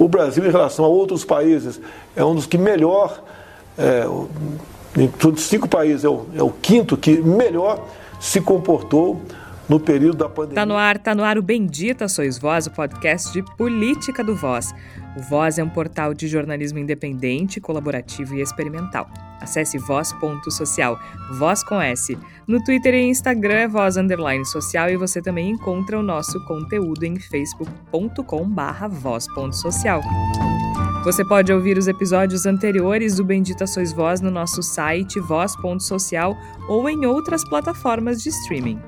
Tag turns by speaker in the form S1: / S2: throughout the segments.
S1: O Brasil, em relação a outros países, é um dos que melhor, é, em todos os cinco países, é o, é o quinto que melhor se comportou no período da pandemia.
S2: Tá no ar, tá no ar o Bendita Sois Voz, o podcast de política do Voz. O Voz é um portal de jornalismo independente, colaborativo e experimental. Acesse voz.social, voz com S. No Twitter e Instagram é voz underline social e você também encontra o nosso conteúdo em facebook.com barra voz.social. Você pode ouvir os episódios anteriores do Bendita Sois Voz no nosso site voz.social ou em outras plataformas de streaming.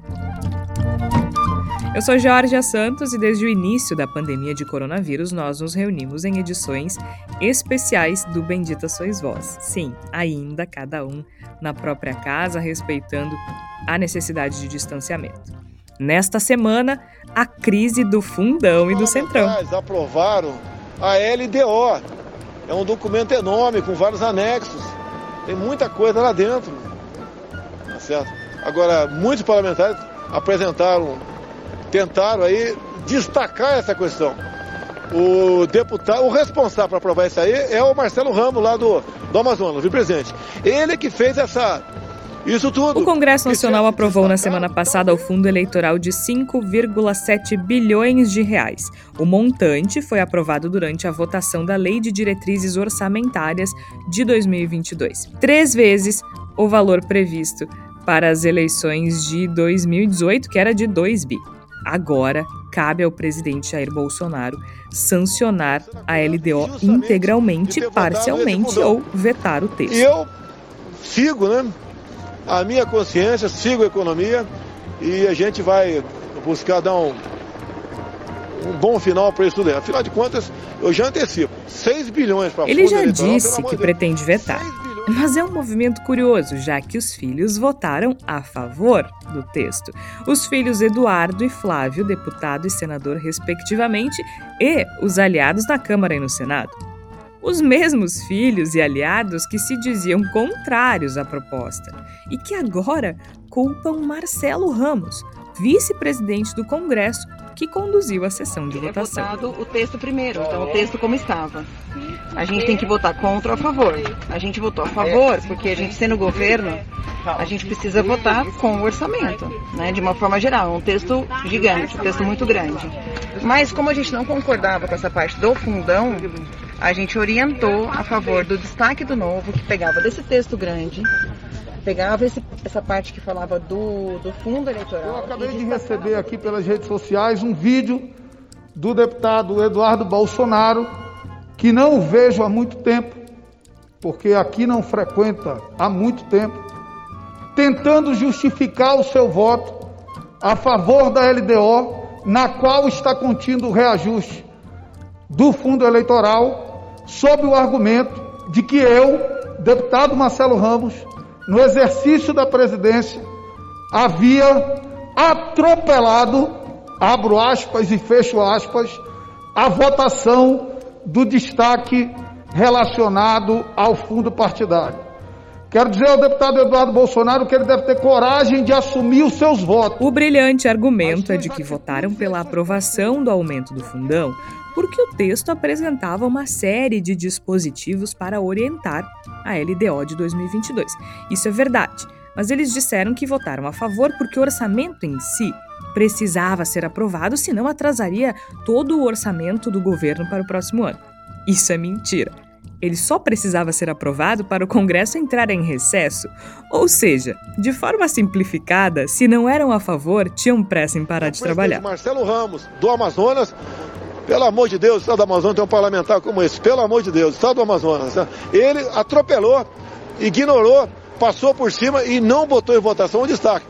S2: Eu sou Georgia Santos e desde o início da pandemia de coronavírus nós nos reunimos em edições especiais do Bendita Sois Vós. Sim, ainda cada um na própria casa, respeitando a necessidade de distanciamento. Nesta semana, a crise do fundão e do centrão.
S1: aprovaram a LDO. É um documento enorme com vários anexos. Tem muita coisa lá dentro. Tá certo? Agora, muitos parlamentares apresentaram tentaram aí destacar essa questão. O deputado, o responsável para aprovar isso aí é o Marcelo Ramos, lá do, do Amazonas, vice-presidente. Ele que fez essa. Isso tudo.
S2: O Congresso Nacional aprovou na semana passada o fundo eleitoral de 5,7 bilhões de reais. O montante foi aprovado durante a votação da Lei de Diretrizes Orçamentárias de 2022. Três vezes o valor previsto para as eleições de 2018, que era de 2 bi. Agora, cabe ao presidente Jair Bolsonaro sancionar a LDO integralmente, parcialmente ou vetar o texto.
S1: E eu sigo, né? A minha consciência, sigo a economia e a gente vai buscar dar um, um bom final para isso tudo. Afinal de contas, eu já antecipo. 6 bilhões para
S2: Ele já disse que pretende vetar. Mas é um movimento curioso, já que os filhos votaram a favor do texto. Os filhos Eduardo e Flávio, deputado e senador, respectivamente, e os aliados na Câmara e no Senado. Os mesmos filhos e aliados que se diziam contrários à proposta e que agora culpam Marcelo Ramos, vice-presidente do Congresso, que conduziu a sessão de votação.
S3: É votado o texto primeiro, então o texto como estava. A gente tem que votar contra ou a favor. A gente votou a favor porque a gente sendo governo, a gente precisa votar com o orçamento, né, de uma forma geral. Um texto gigante, um texto muito grande. Mas como a gente não concordava com essa parte do fundão, a gente orientou a favor do destaque do novo, que pegava desse texto grande, pegava esse, essa parte que falava do, do fundo eleitoral.
S4: Eu acabei de receber aqui pelas redes sociais um vídeo do deputado Eduardo Bolsonaro, que não vejo há muito tempo, porque aqui não frequenta há muito tempo, tentando justificar o seu voto a favor da LDO, na qual está contido o reajuste do fundo eleitoral, sob o argumento de que eu, deputado Marcelo Ramos, no exercício da presidência, havia atropelado, abro aspas e fecho aspas, a votação do destaque relacionado ao fundo partidário. Quero dizer ao deputado Eduardo Bolsonaro que ele deve ter coragem de assumir os seus votos.
S2: O brilhante argumento é de que votaram pela aprovação do aumento do fundão porque o texto apresentava uma série de dispositivos para orientar a LDO de 2022. Isso é verdade, mas eles disseram que votaram a favor porque o orçamento em si precisava ser aprovado, senão atrasaria todo o orçamento do governo para o próximo ano. Isso é mentira. Ele só precisava ser aprovado para o Congresso entrar em recesso. Ou seja, de forma simplificada, se não eram a favor, tinham pressa em parar de trabalhar.
S1: Marcelo Ramos, do Amazonas, pelo amor de Deus, o Estado do Amazonas tem um parlamentar como esse. Pelo amor de Deus, o Estado do Amazonas. Né? Ele atropelou, ignorou, passou por cima e não botou em votação o destaque.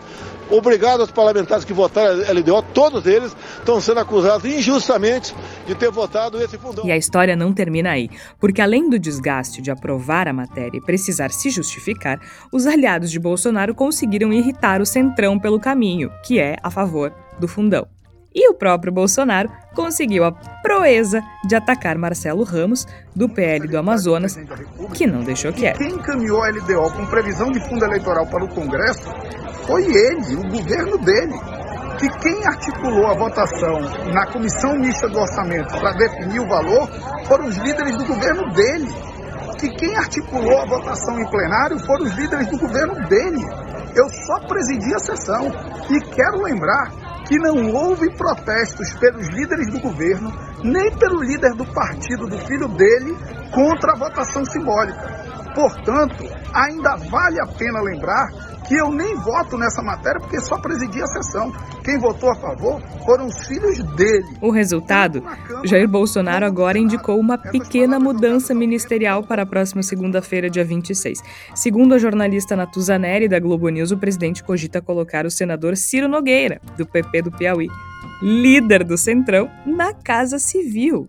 S1: Obrigado aos parlamentares que votaram a LDO, todos eles estão sendo acusados injustamente de ter votado esse fundão.
S2: E a história não termina aí, porque além do desgaste de aprovar a matéria e precisar se justificar, os aliados de Bolsonaro conseguiram irritar o Centrão pelo caminho, que é a favor do fundão. E o próprio Bolsonaro conseguiu a proeza de atacar Marcelo Ramos, do PL do Amazonas, que não deixou quieto.
S4: Quem encaminhou a LDO com previsão de fundo eleitoral para o Congresso foi ele, o governo dele. que quem articulou a votação na comissão mista do orçamento para definir o valor foram os líderes do governo dele. Que quem articulou a votação em plenário foram os líderes do governo dele. Eu só presidi a sessão e quero lembrar que não houve protestos pelos líderes do governo, nem pelo líder do partido do filho dele, contra a votação simbólica. Portanto, ainda vale a pena lembrar que eu nem voto nessa matéria porque só presidi a sessão. Quem votou a favor foram os filhos dele.
S2: O resultado? Jair Bolsonaro agora indicou uma pequena mudança ministerial para a próxima segunda-feira, dia 26. Segundo a jornalista Natuzaneri da Globo News, o presidente cogita colocar o senador Ciro Nogueira, do PP do Piauí, líder do Centrão, na Casa Civil.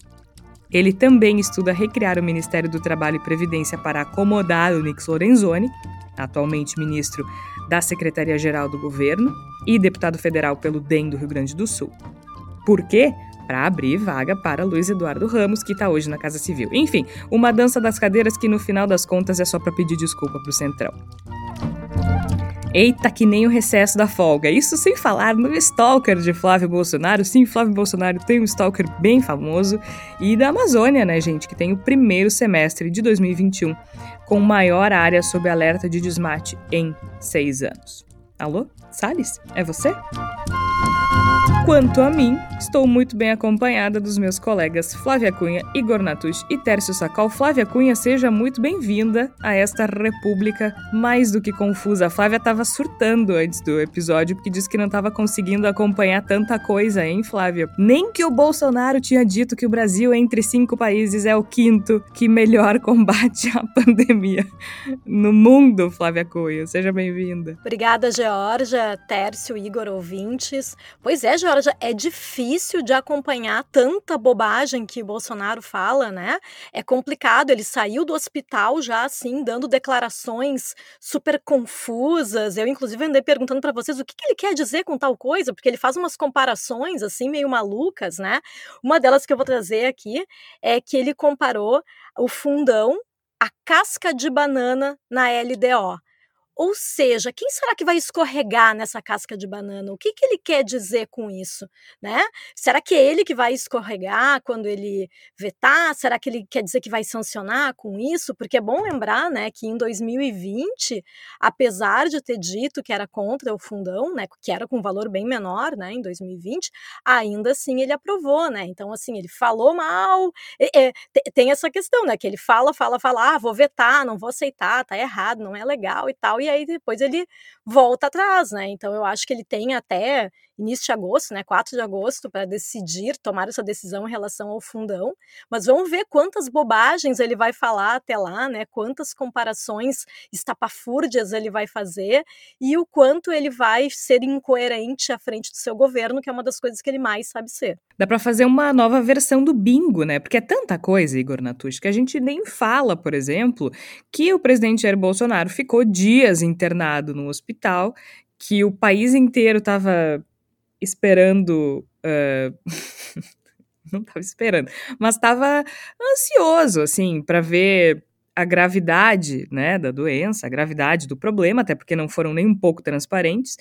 S2: Ele também estuda recriar o Ministério do Trabalho e Previdência para acomodar o Nix Lorenzoni, atualmente ministro da Secretaria-Geral do Governo e deputado federal pelo DEM do Rio Grande do Sul. Por quê? Para abrir vaga para Luiz Eduardo Ramos, que está hoje na Casa Civil. Enfim, uma dança das cadeiras que no final das contas é só para pedir desculpa para o Centrão. Eita, que nem o recesso da folga. Isso sem falar no stalker de Flávio Bolsonaro. Sim, Flávio Bolsonaro tem um stalker bem famoso. E da Amazônia, né, gente, que tem o primeiro semestre de 2021 com maior área sob alerta de desmate em seis anos. Alô? Salles? É você? Quanto a mim, estou muito bem acompanhada dos meus colegas Flávia Cunha, Igor Natush e Tércio Sacol. Flávia Cunha, seja muito bem-vinda a esta república mais do que confusa. A Flávia estava surtando antes do episódio porque disse que não estava conseguindo acompanhar tanta coisa, hein, Flávia? Nem que o Bolsonaro tinha dito que o Brasil, entre cinco países, é o quinto que melhor combate a pandemia no mundo, Flávia Cunha. Seja bem-vinda.
S5: Obrigada, Georgia, Tércio, Igor, ouvintes. Pois é, Georgia é difícil de acompanhar tanta bobagem que Bolsonaro fala, né? É complicado. Ele saiu do hospital já assim, dando declarações super confusas. Eu, inclusive, andei perguntando para vocês o que, que ele quer dizer com tal coisa, porque ele faz umas comparações assim, meio malucas, né? Uma delas que eu vou trazer aqui é que ele comparou o fundão a casca de banana na LDO. Ou seja, quem será que vai escorregar nessa casca de banana? O que, que ele quer dizer com isso? Né? Será que é ele que vai escorregar quando ele vetar? Será que ele quer dizer que vai sancionar com isso? Porque é bom lembrar né, que em 2020, apesar de ter dito que era contra o fundão, né, que era com valor bem menor né, em 2020, ainda assim ele aprovou. Né? Então, assim, ele falou mal. É, é, tem essa questão, né? Que ele fala, fala, fala, ah, vou vetar, não vou aceitar, tá errado, não é legal e tal e aí depois ele volta atrás, né? Então eu acho que ele tem até início de agosto, né, 4 de agosto, para decidir, tomar essa decisão em relação ao fundão. Mas vamos ver quantas bobagens ele vai falar até lá, né? Quantas comparações estapafúrdias ele vai fazer e o quanto ele vai ser incoerente à frente do seu governo, que é uma das coisas que ele mais sabe ser.
S2: Dá para fazer uma nova versão do bingo, né? Porque é tanta coisa, Igor Natush, que a gente nem fala, por exemplo, que o presidente Jair Bolsonaro ficou dias internado no hospital, que o país inteiro estava esperando. Uh... não estava esperando, mas estava ansioso, assim, para ver a gravidade, né, da doença, a gravidade do problema, até porque não foram nem um pouco transparentes.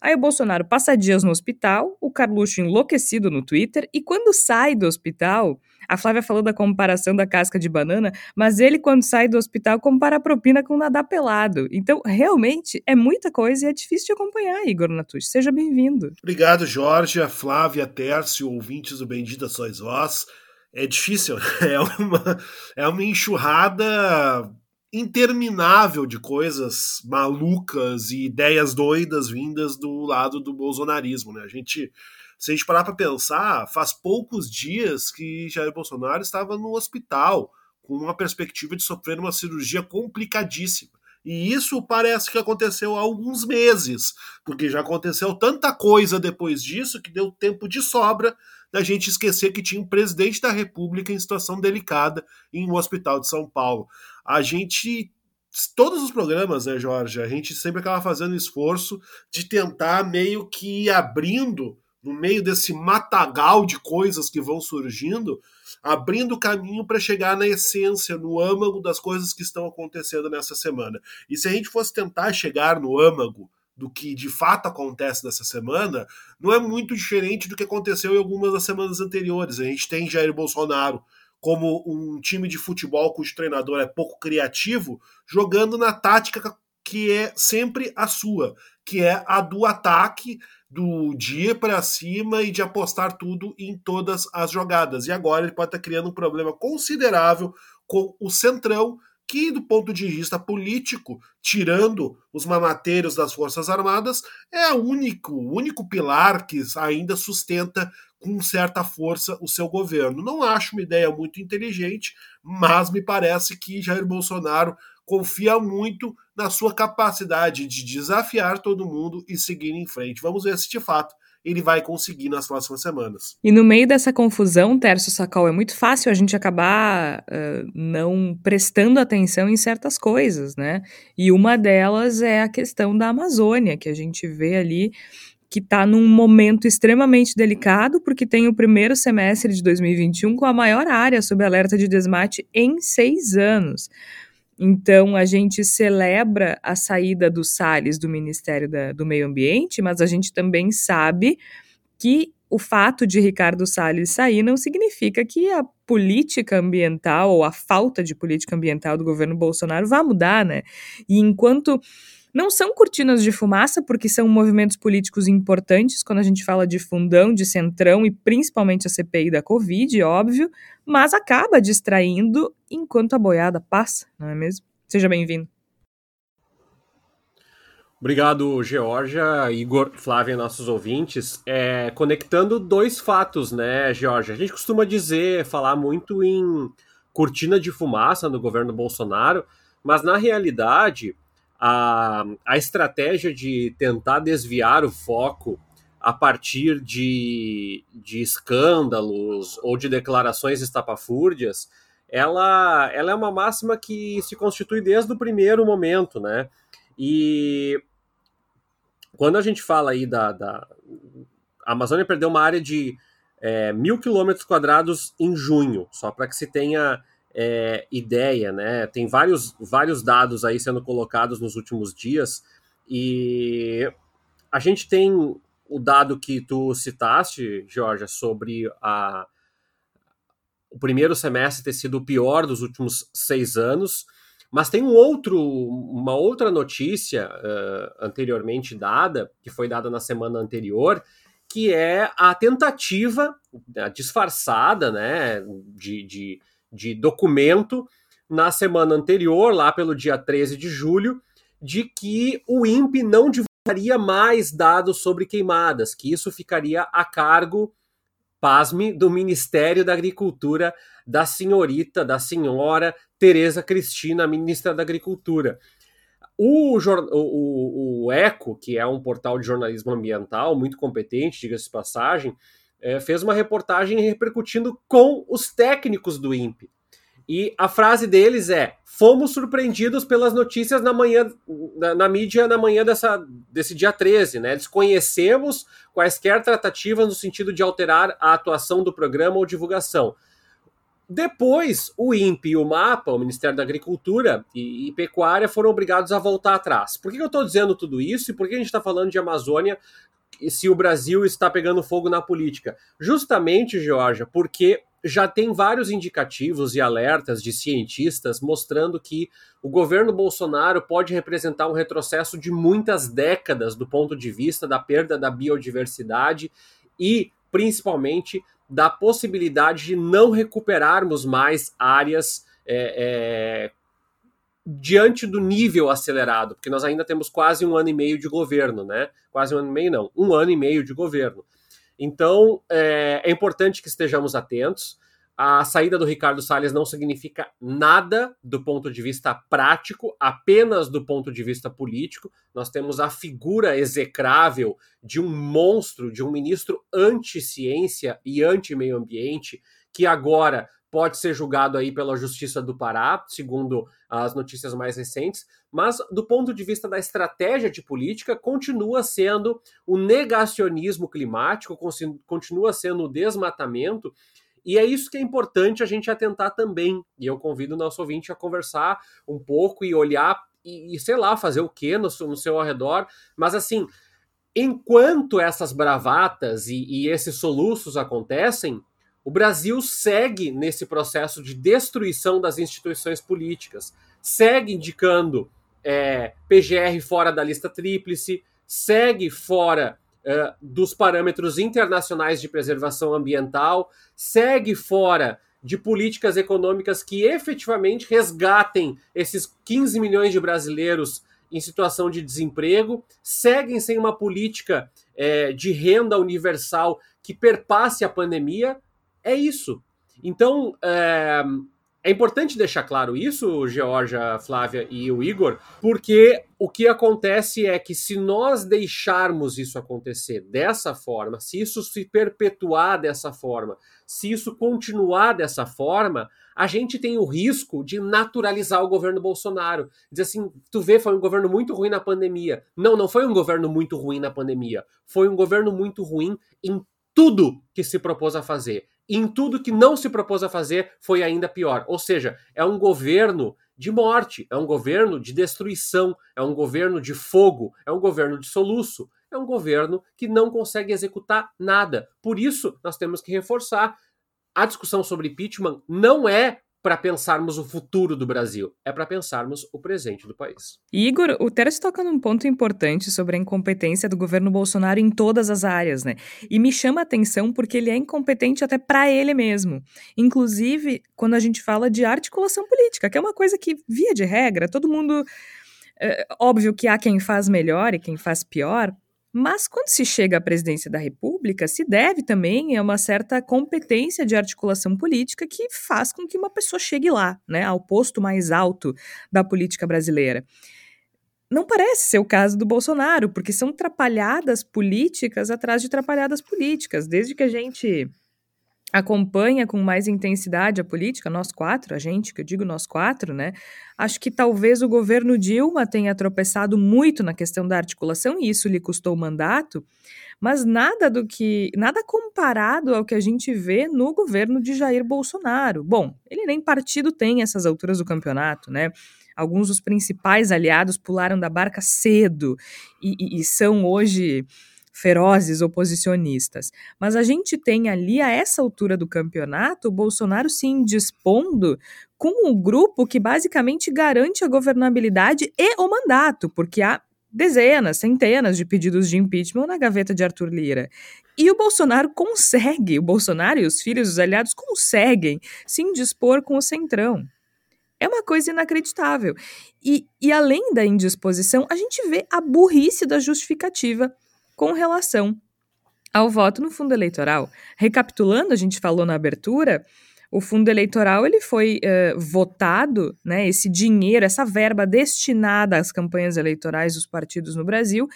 S2: Aí o Bolsonaro passa dias no hospital, o Carluxo enlouquecido no Twitter, e quando sai do hospital, a Flávia falou da comparação da casca de banana, mas ele, quando sai do hospital, compara a propina com nadar pelado. Então, realmente, é muita coisa e é difícil de acompanhar, Igor Natush. Seja bem-vindo.
S6: Obrigado, Jorge, Flávia, Tércio, ouvintes do Bendita Sois Vós. É difícil, é uma, é uma enxurrada interminável de coisas malucas e ideias doidas vindas do lado do bolsonarismo, né? A gente, se a gente parar para pensar, faz poucos dias que Jair Bolsonaro estava no hospital com uma perspectiva de sofrer uma cirurgia complicadíssima. E isso parece que aconteceu há alguns meses, porque já aconteceu tanta coisa depois disso que deu tempo de sobra da gente esquecer que tinha um presidente da República em situação delicada em um hospital de São Paulo. A gente todos os programas, né, Jorge? A gente sempre acaba fazendo esforço de tentar meio que ir abrindo no meio desse matagal de coisas que vão surgindo, abrindo caminho para chegar na essência, no âmago das coisas que estão acontecendo nessa semana. E se a gente fosse tentar chegar no âmago do que de fato acontece nessa semana não é muito diferente do que aconteceu em algumas das semanas anteriores. A gente tem Jair Bolsonaro como um time de futebol cujo treinador é pouco criativo, jogando na tática que é sempre a sua, que é a do ataque, do dia para cima e de apostar tudo em todas as jogadas. E agora ele pode estar criando um problema considerável com o Centrão, que, do ponto de vista político, tirando os mamateiros das Forças Armadas, é o único, o único pilar que ainda sustenta com certa força o seu governo. Não acho uma ideia muito inteligente, mas me parece que Jair Bolsonaro confia muito na sua capacidade de desafiar todo mundo e seguir em frente. Vamos ver se de fato ele vai conseguir nas próximas semanas.
S2: E no meio dessa confusão, Tércio Sacol, é muito fácil a gente acabar uh, não prestando atenção em certas coisas, né? E uma delas é a questão da Amazônia, que a gente vê ali que está num momento extremamente delicado, porque tem o primeiro semestre de 2021 com a maior área sob alerta de desmate em seis anos. Então, a gente celebra a saída do Salles do Ministério da, do Meio Ambiente, mas a gente também sabe que o fato de Ricardo Salles sair não significa que a política ambiental ou a falta de política ambiental do governo Bolsonaro vá mudar, né? E enquanto não são cortinas de fumaça, porque são movimentos políticos importantes quando a gente fala de fundão, de centrão e principalmente a CPI da Covid, óbvio, mas acaba distraindo enquanto a boiada passa, não é mesmo? Seja bem-vindo.
S7: Obrigado, Georgia, Igor, Flávia, nossos ouvintes. É, conectando dois fatos, né, Georgia? A gente costuma dizer, falar muito em cortina de fumaça no governo Bolsonaro, mas na realidade a, a estratégia de tentar desviar o foco a partir de, de escândalos ou de declarações estapafúrdias, ela, ela é uma máxima que se constitui desde o primeiro momento, né? E quando a gente fala aí da, da a Amazônia perdeu uma área de é, mil quilômetros quadrados em junho, só para que se tenha é, ideia, né? Tem vários, vários dados aí sendo colocados nos últimos dias e a gente tem o dado que tu citaste, Georgia, sobre a, o primeiro semestre ter sido o pior dos últimos seis anos, mas tem um outro, uma outra notícia uh, anteriormente dada, que foi dada na semana anterior, que é a tentativa a disfarçada, né, de, de de documento na semana anterior, lá pelo dia 13 de julho, de que o INPE não divulgaria mais dados sobre queimadas, que isso ficaria a cargo, pasme, do Ministério da Agricultura da senhorita, da senhora Tereza Cristina, ministra da Agricultura. O, o, o, ECO, que é um portal de jornalismo ambiental muito competente, diga-se de passagem, é, fez uma reportagem repercutindo com os técnicos do INPE. E a frase deles é: fomos surpreendidos pelas notícias na manhã, na, na, mídia na manhã dessa, desse dia 13, né? Desconhecemos quaisquer tratativas no sentido de alterar a atuação do programa ou divulgação. Depois, o INPE e o MAPA, o Ministério da Agricultura e, e Pecuária, foram obrigados a voltar atrás. Por que eu estou dizendo tudo isso e por que a gente está falando de Amazônia se o Brasil está pegando fogo na política? Justamente, Georgia, porque já tem vários indicativos e alertas de cientistas mostrando que o governo Bolsonaro pode representar um retrocesso de muitas décadas do ponto de vista da perda da biodiversidade e, principalmente, da possibilidade de não recuperarmos mais áreas é, é, diante do nível acelerado, porque nós ainda temos quase um ano e meio de governo, né? Quase um ano e meio, não, um ano e meio de governo. Então, é, é importante que estejamos atentos. A saída do Ricardo Salles não significa nada do ponto de vista prático, apenas do ponto de vista político. Nós temos a figura execrável de um monstro, de um ministro anti-ciência e anti-meio ambiente, que agora pode ser julgado aí pela Justiça do Pará, segundo as notícias mais recentes, mas do ponto de vista da estratégia de política, continua sendo o negacionismo climático, continua sendo o desmatamento, e é isso que é importante a gente atentar também. E eu convido o nosso ouvinte a conversar um pouco e olhar e, e sei lá, fazer o que no, no seu ao redor, mas assim, enquanto essas bravatas e, e esses soluços acontecem, o Brasil segue nesse processo de destruição das instituições políticas, segue indicando é, PGR fora da lista tríplice, segue fora é, dos parâmetros internacionais de preservação ambiental, segue fora de políticas econômicas que efetivamente resgatem esses 15 milhões de brasileiros em situação de desemprego, seguem sem uma política é, de renda universal que perpasse a pandemia. É isso. Então, é, é importante deixar claro isso, Georgia, Flávia e o Igor, porque o que acontece é que se nós deixarmos isso acontecer dessa forma, se isso se perpetuar dessa forma, se isso continuar dessa forma, a gente tem o risco de naturalizar o governo Bolsonaro. Dizer assim, tu vê, foi um governo muito ruim na pandemia. Não, não foi um governo muito ruim na pandemia. Foi um governo muito ruim em tudo que se propôs a fazer. Em tudo que não se propôs a fazer foi ainda pior. Ou seja, é um governo de morte, é um governo de destruição, é um governo de fogo, é um governo de soluço, é um governo que não consegue executar nada. Por isso, nós temos que reforçar a discussão sobre impeachment não é para pensarmos o futuro do Brasil, é para pensarmos o presente do país.
S2: Igor, o Teres toca num ponto importante sobre a incompetência do governo Bolsonaro em todas as áreas, né? E me chama a atenção porque ele é incompetente até para ele mesmo. Inclusive, quando a gente fala de articulação política, que é uma coisa que, via de regra, todo mundo. É, óbvio que há quem faz melhor e quem faz pior, mas quando se chega à presidência da República, se deve também a uma certa competência de articulação política que faz com que uma pessoa chegue lá, né, ao posto mais alto da política brasileira. Não parece ser o caso do Bolsonaro, porque são trapalhadas políticas atrás de trapalhadas políticas. Desde que a gente acompanha com mais intensidade a política, nós quatro, a gente, que eu digo nós quatro, né? Acho que talvez o governo Dilma tenha tropeçado muito na questão da articulação e isso lhe custou o mandato, mas nada do que, nada comparado ao que a gente vê no governo de Jair Bolsonaro. Bom, ele nem partido tem essas alturas do campeonato, né? Alguns dos principais aliados pularam da barca cedo e, e, e são hoje ferozes oposicionistas. Mas a gente tem ali, a essa altura do campeonato, o Bolsonaro se indispondo com um grupo que basicamente garante a governabilidade e o mandato, porque há dezenas, centenas de pedidos de impeachment na gaveta de Arthur Lira. E o Bolsonaro consegue, o Bolsonaro e os filhos dos aliados conseguem se indispor com o Centrão. É uma coisa inacreditável. E, e além da indisposição, a gente vê a burrice da justificativa com relação ao voto no fundo eleitoral. Recapitulando, a gente falou na abertura, o fundo eleitoral ele foi uh, votado, né, esse dinheiro, essa verba destinada às campanhas eleitorais dos partidos no Brasil,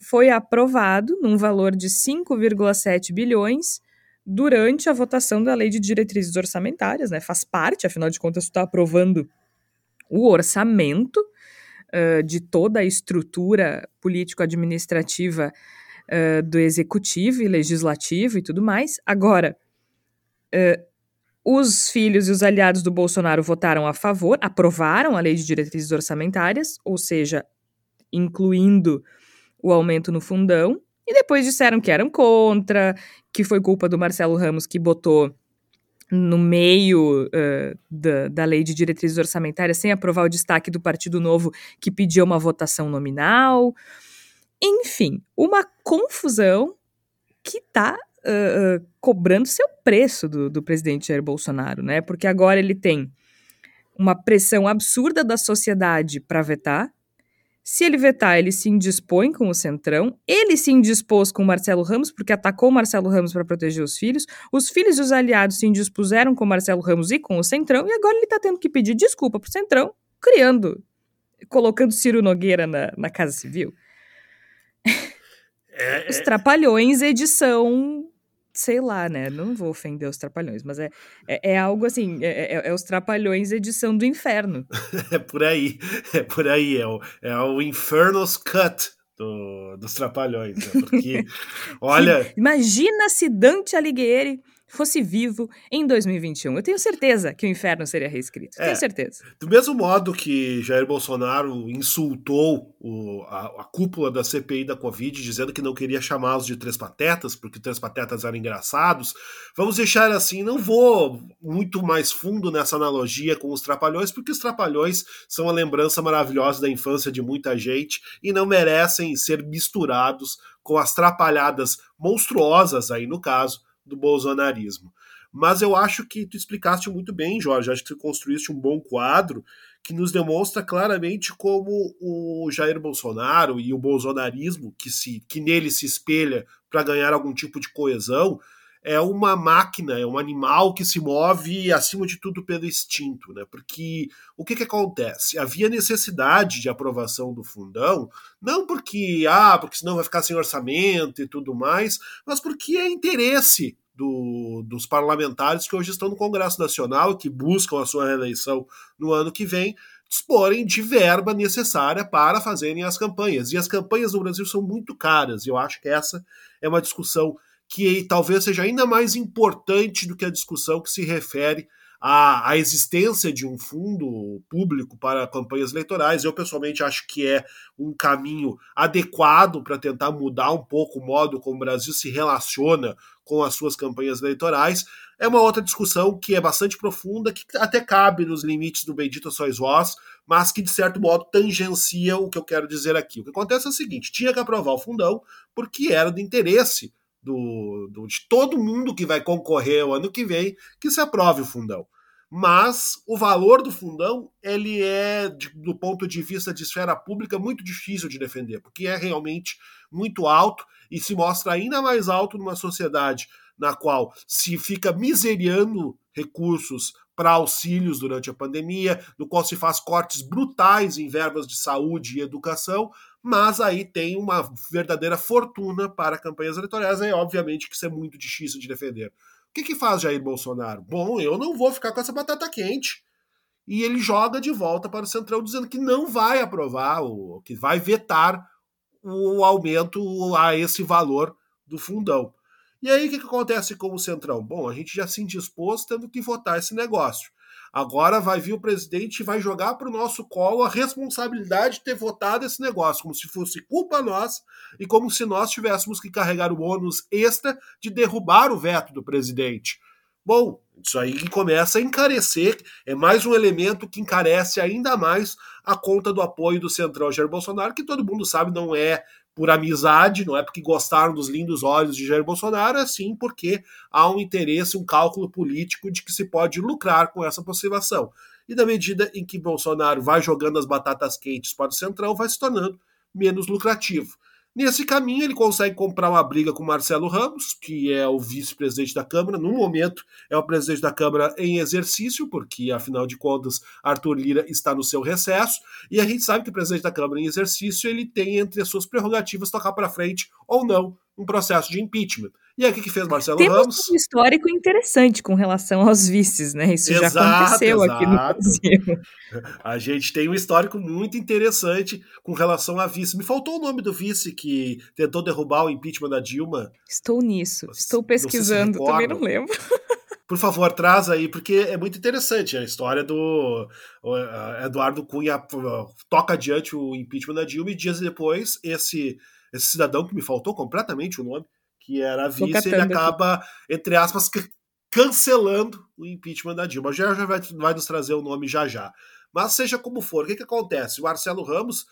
S2: foi aprovado num valor de 5,7 bilhões durante a votação da Lei de Diretrizes Orçamentárias, né, faz parte, afinal de contas, está aprovando o orçamento uh, de toda a estrutura político-administrativa uh, do executivo e legislativo e tudo mais. Agora, uh, os filhos e os aliados do Bolsonaro votaram a favor, aprovaram a lei de diretrizes orçamentárias, ou seja, incluindo o aumento no fundão, e depois disseram que eram contra, que foi culpa do Marcelo Ramos que botou no meio uh, da, da lei de diretrizes orçamentárias, sem aprovar o destaque do Partido Novo, que pediu uma votação nominal. Enfim, uma confusão que está uh, cobrando seu preço do, do presidente Jair Bolsonaro, né? Porque agora ele tem uma pressão absurda da sociedade para vetar. Se ele vetar, ele se indispõe com o Centrão. Ele se indispôs com o Marcelo Ramos, porque atacou o Marcelo Ramos para proteger os filhos. Os filhos e os aliados se indispuseram com o Marcelo Ramos e com o Centrão. E agora ele está tendo que pedir desculpa para o Centrão, criando, colocando Ciro Nogueira na, na Casa Civil. É, os é. Trapalhões, edição. Sei lá, né? Não vou ofender os Trapalhões, mas é, é, é algo assim: é, é, é, os Trapalhões, edição do inferno.
S6: é por aí, é por aí. É o, é o Infernal's Cut do, dos Trapalhões. Né? Porque, olha.
S2: Imagina se Dante Alighieri fosse vivo em 2021. Eu tenho certeza que o inferno seria reescrito. É, tenho certeza.
S6: Do mesmo modo que Jair Bolsonaro insultou o, a, a, cúpula da CPI da Covid, dizendo que não queria chamá-los de três patetas, porque três patetas eram engraçados, vamos deixar assim. Não vou muito mais fundo nessa analogia com os trapalhões, porque os trapalhões são a lembrança maravilhosa da infância de muita gente e não merecem ser misturados com as trapalhadas monstruosas aí no caso do bolsonarismo. Mas eu acho que tu explicaste muito bem, Jorge. Acho que tu construíste um bom quadro que nos demonstra claramente como o Jair Bolsonaro e o bolsonarismo, que, se, que nele se espelha para ganhar algum tipo de coesão, é uma máquina, é um animal que se move acima de tudo pelo instinto, né? Porque o que, que acontece? Havia necessidade de aprovação do fundão, não porque ah, porque senão vai ficar sem orçamento e tudo mais, mas porque é interesse do, dos parlamentares que hoje estão no Congresso Nacional que buscam a sua reeleição no ano que vem disporem de verba necessária para fazerem as campanhas. E as campanhas no Brasil são muito caras, e eu acho que essa é uma discussão que talvez seja ainda mais importante do que a discussão que se refere à, à, existência de um fundo público para campanhas eleitorais. Eu, pessoalmente, acho que é um caminho adequado para tentar mudar um pouco o modo como o Brasil se relaciona com as suas campanhas eleitorais. É uma outra discussão que é bastante profunda, que até cabe nos limites do Bendito Sois Vós, mas que, de certo modo, tangencia o que eu quero dizer aqui. O que acontece é o seguinte: tinha que aprovar o fundão, porque era do interesse do, do, de todo mundo que vai concorrer o ano que vem que se aprove o fundão. Mas o valor do fundão ele é, de, do ponto de vista de esfera pública, muito difícil de defender, porque é realmente muito alto e se mostra ainda mais alto numa sociedade na qual se fica miseriando recursos para auxílios durante a pandemia, no qual se faz cortes brutais em verbas de saúde e educação, mas aí tem uma verdadeira fortuna para campanhas eleitorais, e obviamente que isso é muito difícil de defender. O que, que faz Jair Bolsonaro? Bom, eu não vou ficar com essa batata quente. E ele joga de volta para o Centrão dizendo que não vai aprovar, o, que vai vetar o aumento a esse valor do fundão. E aí o que, que acontece com o Centrão? Bom, a gente já se indispôs tendo que votar esse negócio. Agora vai vir o presidente e vai jogar para o nosso colo a responsabilidade de ter votado esse negócio, como se fosse culpa nossa e como se nós tivéssemos que carregar o ônus extra de derrubar o veto do presidente. Bom, isso aí começa a encarecer, é mais um elemento que encarece ainda mais a conta do apoio do Centrão Jair Bolsonaro, que todo mundo sabe não é por amizade, não é porque gostaram dos lindos olhos de Jair Bolsonaro, é sim porque há um interesse, um cálculo político de que se pode lucrar com essa aproximação. E na medida em que Bolsonaro vai jogando as batatas quentes para o Centrão, vai se tornando menos lucrativo. Nesse caminho, ele consegue comprar uma briga com Marcelo Ramos, que é o vice-presidente da Câmara. No momento, é o presidente da Câmara em exercício, porque, afinal de contas, Arthur Lira está no seu recesso. E a gente sabe que o presidente da Câmara em exercício ele tem entre as suas prerrogativas tocar para frente ou não um processo de impeachment. E aí, o que, que fez Marcelo
S2: Temos
S6: Ramos?
S2: um histórico interessante com relação aos vices, né? Isso exato, já aconteceu exato. aqui no Brasil.
S6: A gente tem um histórico muito interessante com relação a vice. Me faltou o nome do vice que tentou derrubar o impeachment da Dilma.
S2: Estou nisso, estou pesquisando, se também não lembro.
S6: Por favor, traz aí, porque é muito interessante a história do Eduardo Cunha toca adiante o impeachment da Dilma e dias depois esse, esse cidadão que me faltou completamente o nome, que era vice, ele acaba, entre aspas, cancelando o impeachment da Dilma. Já, já vai, vai nos trazer o nome já já. Mas seja como for, o que, que acontece? O Marcelo Ramos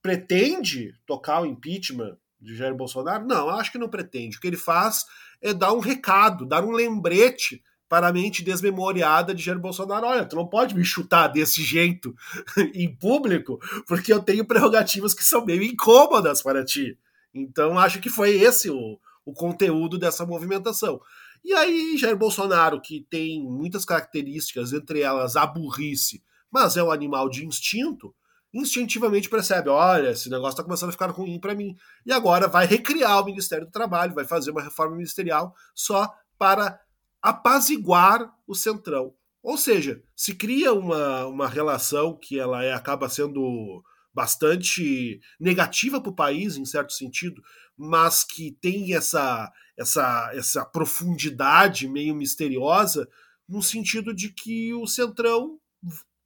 S6: pretende tocar o impeachment de Jair Bolsonaro? Não, eu acho que não pretende. O que ele faz é dar um recado, dar um lembrete para a mente desmemoriada de Jair Bolsonaro. Olha, tu não pode me chutar desse jeito em público, porque eu tenho prerrogativas que são meio incômodas para ti. Então, acho que foi esse o, o conteúdo dessa movimentação. E aí, Jair Bolsonaro, que tem muitas características, entre elas a burrice, mas é um animal de instinto, instintivamente percebe: olha, esse negócio está começando a ficar ruim para mim. E agora vai recriar o Ministério do Trabalho, vai fazer uma reforma ministerial só para apaziguar o Centrão. Ou seja, se cria uma, uma relação que ela é, acaba sendo bastante negativa para o país, em certo sentido, mas que tem essa, essa, essa profundidade meio misteriosa, no sentido de que o Centrão,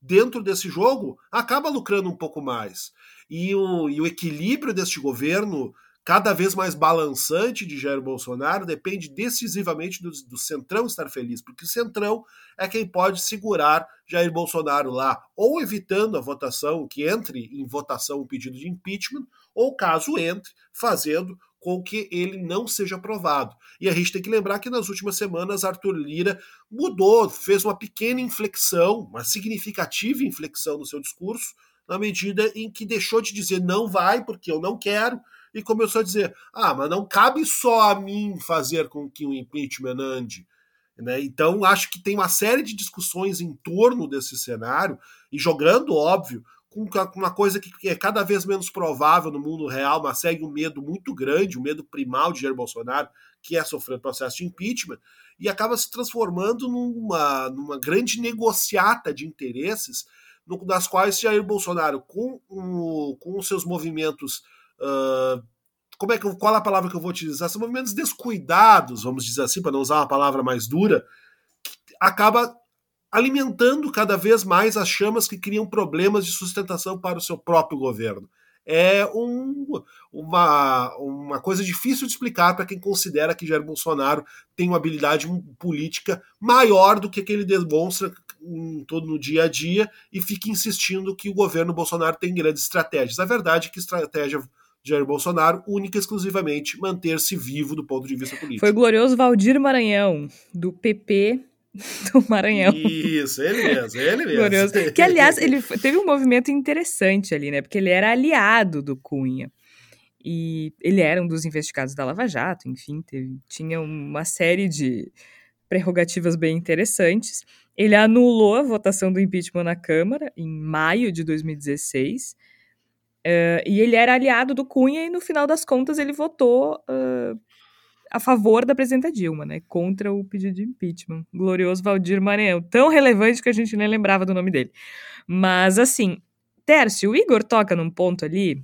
S6: dentro desse jogo, acaba lucrando um pouco mais. E o, e o equilíbrio deste governo cada vez mais balançante de Jair Bolsonaro depende decisivamente do, do, Centrão estar feliz, porque o Centrão é quem pode segurar Jair Bolsonaro lá, ou evitando a votação, que entre em votação o pedido de impeachment, ou caso entre, fazendo com que ele não seja aprovado. E a gente tem que lembrar que nas últimas semanas Arthur Lira mudou, fez uma pequena inflexão, uma significativa inflexão no seu discurso, na medida em que deixou de dizer não vai porque eu não quero e começou a dizer: ah, mas não cabe só a mim fazer com que o impeachment ande. Né? Então, acho que tem uma série de discussões em torno desse cenário e jogando, óbvio, com uma coisa que é cada vez menos provável no mundo real, mas segue um medo muito grande, o um medo primal de Jair Bolsonaro, que é sofrer processo de impeachment, e acaba se transformando numa, numa grande negociata de interesses, no, das quais Jair Bolsonaro, com, um, com os seus movimentos Uh, como é que qual é a palavra que eu vou utilizar? São movimentos descuidados, vamos dizer assim, para não usar uma palavra mais dura, acaba alimentando cada vez mais as chamas que criam problemas de sustentação para o seu próprio governo. É um, uma, uma coisa difícil de explicar para quem considera que Jair Bolsonaro tem uma habilidade política maior do que, que ele demonstra em todo no dia a dia e fica insistindo que o governo Bolsonaro tem grandes estratégias. A verdade é que estratégia Jair Bolsonaro, única e exclusivamente manter-se vivo do ponto de vista político.
S2: Foi o glorioso Valdir Maranhão, do PP do Maranhão.
S6: Isso, ele mesmo, ele mesmo.
S2: Glorioso. Que, aliás, ele teve um movimento interessante ali, né? Porque ele era aliado do Cunha. E ele era um dos investigados da Lava Jato, enfim, teve, tinha uma série de prerrogativas bem interessantes. Ele anulou a votação do impeachment na Câmara em maio de 2016 Uh, e ele era aliado do Cunha e no final das contas ele votou uh, a favor da presidenta Dilma, né? Contra o pedido de impeachment. Glorioso Valdir Maranhão. Tão relevante que a gente nem lembrava do nome dele. Mas assim, Tércio, o Igor toca num ponto ali,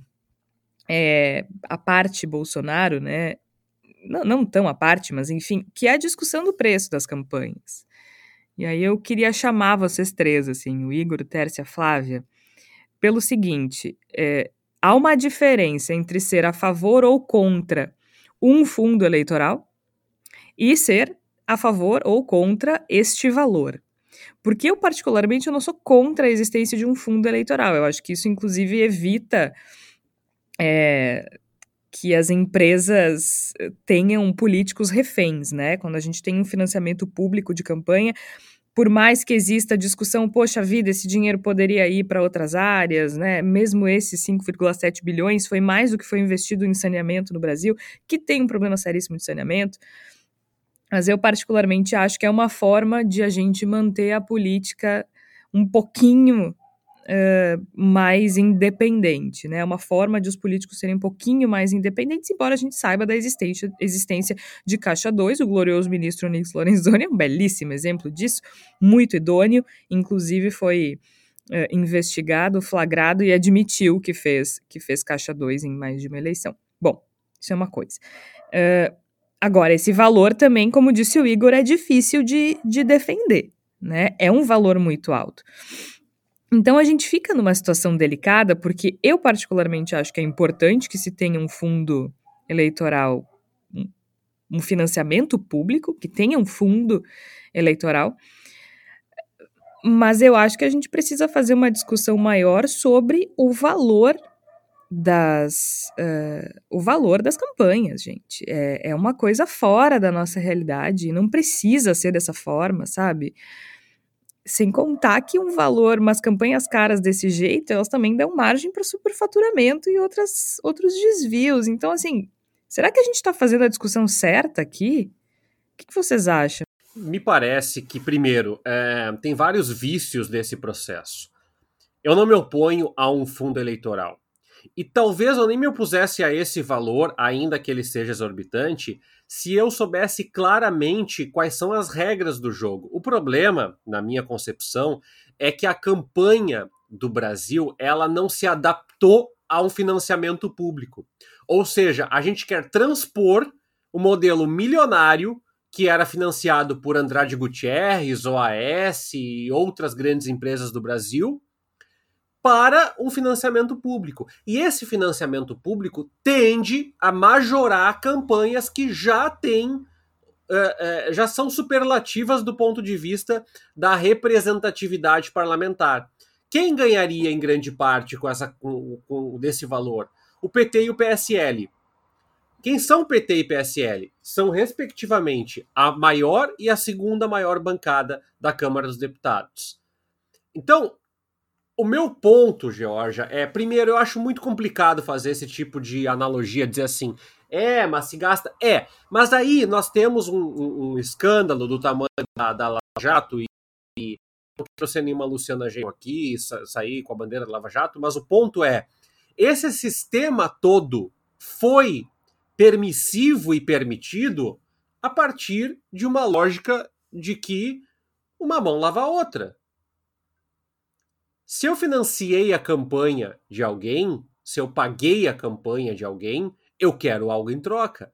S2: é, a parte Bolsonaro, né? Não, não tão a parte, mas enfim, que é a discussão do preço das campanhas. E aí eu queria chamar vocês três, assim, o Igor, o Tércio a Flávia, pelo seguinte: é, há uma diferença entre ser a favor ou contra um fundo eleitoral e ser a favor ou contra este valor. Porque eu, particularmente, eu não sou contra a existência de um fundo eleitoral. Eu acho que isso, inclusive, evita é, que as empresas tenham políticos reféns, né? Quando a gente tem um financiamento público de campanha, por mais que exista discussão, poxa vida, esse dinheiro poderia ir para outras áreas, né? Mesmo esses 5,7 bilhões foi mais do que foi investido em saneamento no Brasil, que tem um problema seríssimo de saneamento. Mas eu particularmente acho que é uma forma de a gente manter a política um pouquinho mais independente, né? Uma forma de os políticos serem um pouquinho mais independentes, embora a gente saiba da existência, existência de Caixa 2, o glorioso ministro Nix Lorenzoni é um belíssimo exemplo disso, muito idôneo, inclusive foi investigado, flagrado e admitiu que fez, que fez Caixa 2 em mais de uma eleição. Bom, isso é uma coisa. Agora, esse valor também, como disse o Igor, é difícil de, de defender, né? É um valor muito alto. Então a gente fica numa situação delicada, porque eu particularmente acho que é importante que se tenha um fundo eleitoral, um financiamento público, que tenha um fundo eleitoral, mas eu acho que a gente precisa fazer uma discussão maior sobre o valor das uh, o valor das campanhas, gente. É, é uma coisa fora da nossa realidade, não precisa ser dessa forma, sabe? Sem contar que um valor, umas campanhas caras desse jeito, elas também dão margem para superfaturamento e outras, outros desvios. Então, assim, será que a gente está fazendo a discussão certa aqui? O que, que vocês acham?
S7: Me parece que, primeiro, é, tem vários vícios nesse processo. Eu não me oponho a um fundo eleitoral. E talvez eu nem me opusesse a esse valor, ainda que ele seja exorbitante, se eu soubesse claramente quais são as regras do jogo. O problema, na minha concepção, é que a campanha do Brasil ela não se adaptou a um financiamento público. Ou seja, a gente quer transpor o modelo milionário que era financiado por Andrade Gutierrez, OAS e outras grandes empresas do Brasil para um financiamento público. E esse financiamento público tende a majorar campanhas que já têm Uh, uh, já são superlativas do ponto de vista da representatividade parlamentar. Quem ganharia em grande parte com, essa, com, com desse valor? O PT e o PSL. Quem são PT e PSL? São, respectivamente, a maior e a segunda maior bancada da Câmara dos Deputados. Então, o meu ponto, Georgia, é: primeiro, eu acho muito complicado fazer esse tipo de analogia, dizer assim, é, mas se gasta. É, mas aí nós temos um, um, um escândalo do tamanho da, da Lava Jato e, e não quero ser nenhuma Luciana Genro aqui, sa sair com a bandeira da Lava Jato, mas o ponto é: esse sistema todo foi permissivo e permitido a partir de uma lógica de que uma mão lava a outra. Se eu financiei a campanha de alguém, se eu paguei a campanha de alguém, eu quero algo em troca.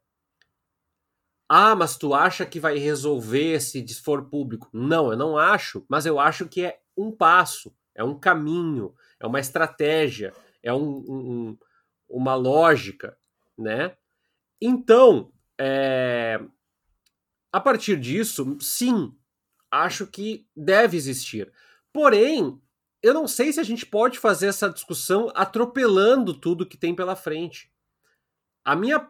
S7: Ah, mas tu acha que vai resolver se for público? Não, eu não acho, mas eu acho que é um passo, é um caminho, é uma estratégia, é um, um, uma lógica, né? Então, é, a partir disso, sim, acho que deve existir. Porém, eu não sei se a gente pode fazer essa discussão atropelando tudo que tem pela frente. A minha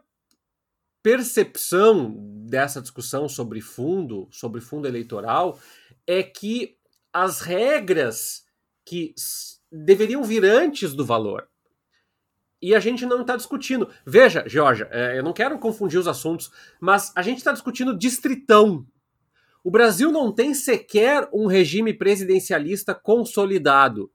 S7: percepção dessa discussão sobre fundo, sobre fundo eleitoral, é que as regras que deveriam vir antes do valor. E a gente não está discutindo. Veja, Georgia, é, eu não quero confundir os assuntos, mas a gente está discutindo distritão o Brasil não tem sequer um regime presidencialista consolidado.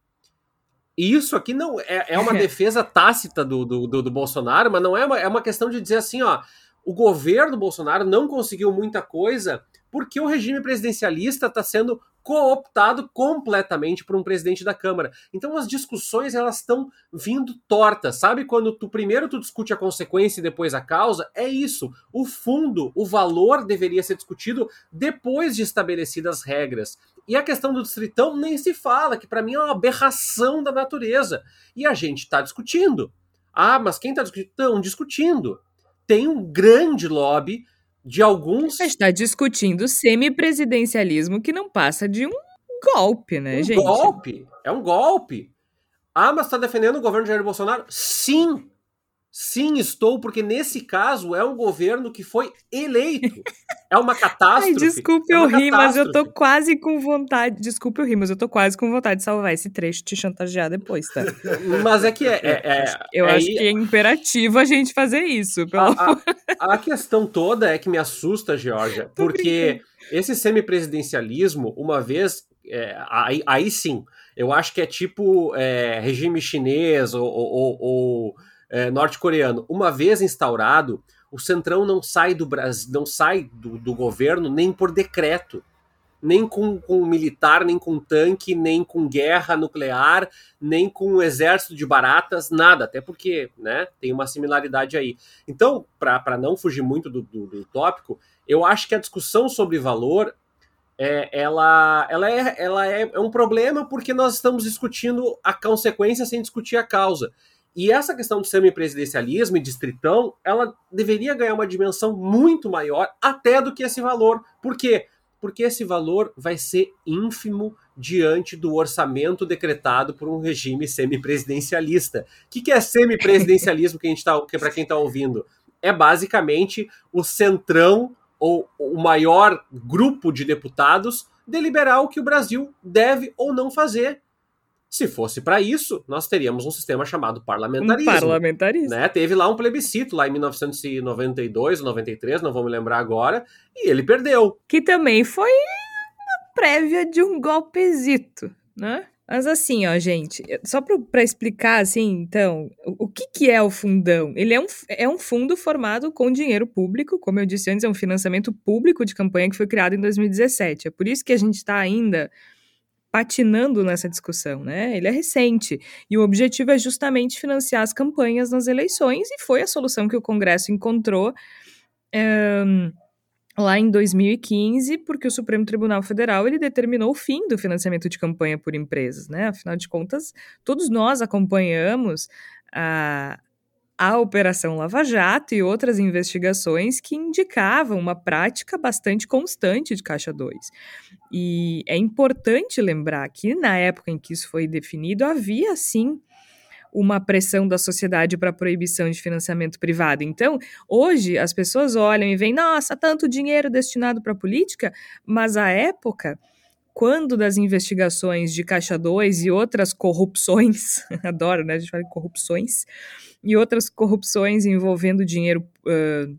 S7: E isso aqui não é, é uma defesa tácita do, do, do, do, Bolsonaro, mas não é uma, é uma questão de dizer assim, ó, o governo Bolsonaro não conseguiu muita coisa porque o regime presidencialista está sendo cooptado completamente por um presidente da Câmara. Então as discussões elas estão vindo tortas, sabe? Quando tu primeiro tu discute a consequência e depois a causa, é isso. O fundo, o valor deveria ser discutido depois de estabelecidas regras. E a questão do distritão nem se fala, que para mim é uma aberração da natureza. E a gente está discutindo. Ah, mas quem está discutindo? Estão discutindo. Tem um grande lobby de alguns.
S2: A gente está discutindo semipresidencialismo que não passa de um golpe, né,
S7: um
S2: gente?
S7: Golpe. É um golpe. Ah, mas está defendendo o governo de Jair Bolsonaro? Sim. Sim, estou, porque nesse caso é um governo que foi eleito. É uma catástrofe. Ai,
S2: desculpe
S7: é
S2: eu rir, mas eu tô quase com vontade. Desculpe eu rir, mas eu tô quase com vontade de salvar esse trecho e te chantagear depois, tá?
S7: Mas é que é. é, é
S2: eu
S7: é,
S2: acho que é imperativo a gente fazer isso. Pelo
S7: a, a, a questão toda é que me assusta, Georgia, porque esse semipresidencialismo, uma vez. É, aí, aí sim, eu acho que é tipo é, regime chinês ou, ou, ou é, norte-coreano. Uma vez instaurado, o Centrão não sai do Brasil, não sai do, do governo nem por decreto, nem com, com militar, nem com tanque, nem com guerra nuclear, nem com um exército de baratas, nada, até porque né, tem uma similaridade aí. Então, para não fugir muito do, do, do tópico, eu acho que a discussão sobre valor é, ela, ela, é, ela é, é, um problema porque nós estamos discutindo a consequência sem discutir a causa. E essa questão do semipresidencialismo e distritão, ela deveria ganhar uma dimensão muito maior até do que esse valor. Por quê? Porque esse valor vai ser ínfimo diante do orçamento decretado por um regime semipresidencialista. O que, que é semipresidencialismo que tá, que para quem está ouvindo? É basicamente o centrão ou o maior grupo de deputados deliberar o que o Brasil deve ou não fazer. Se fosse para isso, nós teríamos um sistema chamado parlamentarismo.
S2: Um parlamentarismo.
S7: Né? Teve lá um plebiscito, lá em 1992, 93, não vou me lembrar agora, e ele perdeu.
S2: Que também foi uma prévia de um golpezito, né? Mas assim, ó, gente, só para explicar, assim, então, o, o, que, que é o fundão? Ele é um, é um fundo formado com dinheiro público, como eu disse antes, é um financiamento público de campanha que foi criado em 2017. É por isso que a gente está ainda patinando nessa discussão, né? Ele é recente e o objetivo é justamente financiar as campanhas nas eleições e foi a solução que o Congresso encontrou um, lá em 2015, porque o Supremo Tribunal Federal ele determinou o fim do financiamento de campanha por empresas, né? Afinal de contas, todos nós acompanhamos a, a Operação Lava Jato e outras investigações que indicavam uma prática bastante constante de Caixa 2. E é importante lembrar que, na época em que isso foi definido, havia sim uma pressão da sociedade para proibição de financiamento privado. Então, hoje as pessoas olham e veem, nossa, tanto dinheiro destinado para política, mas à época quando das investigações de Caixa 2 e outras corrupções, adoro, né? A gente fala de corrupções, e outras corrupções envolvendo dinheiro. Uh,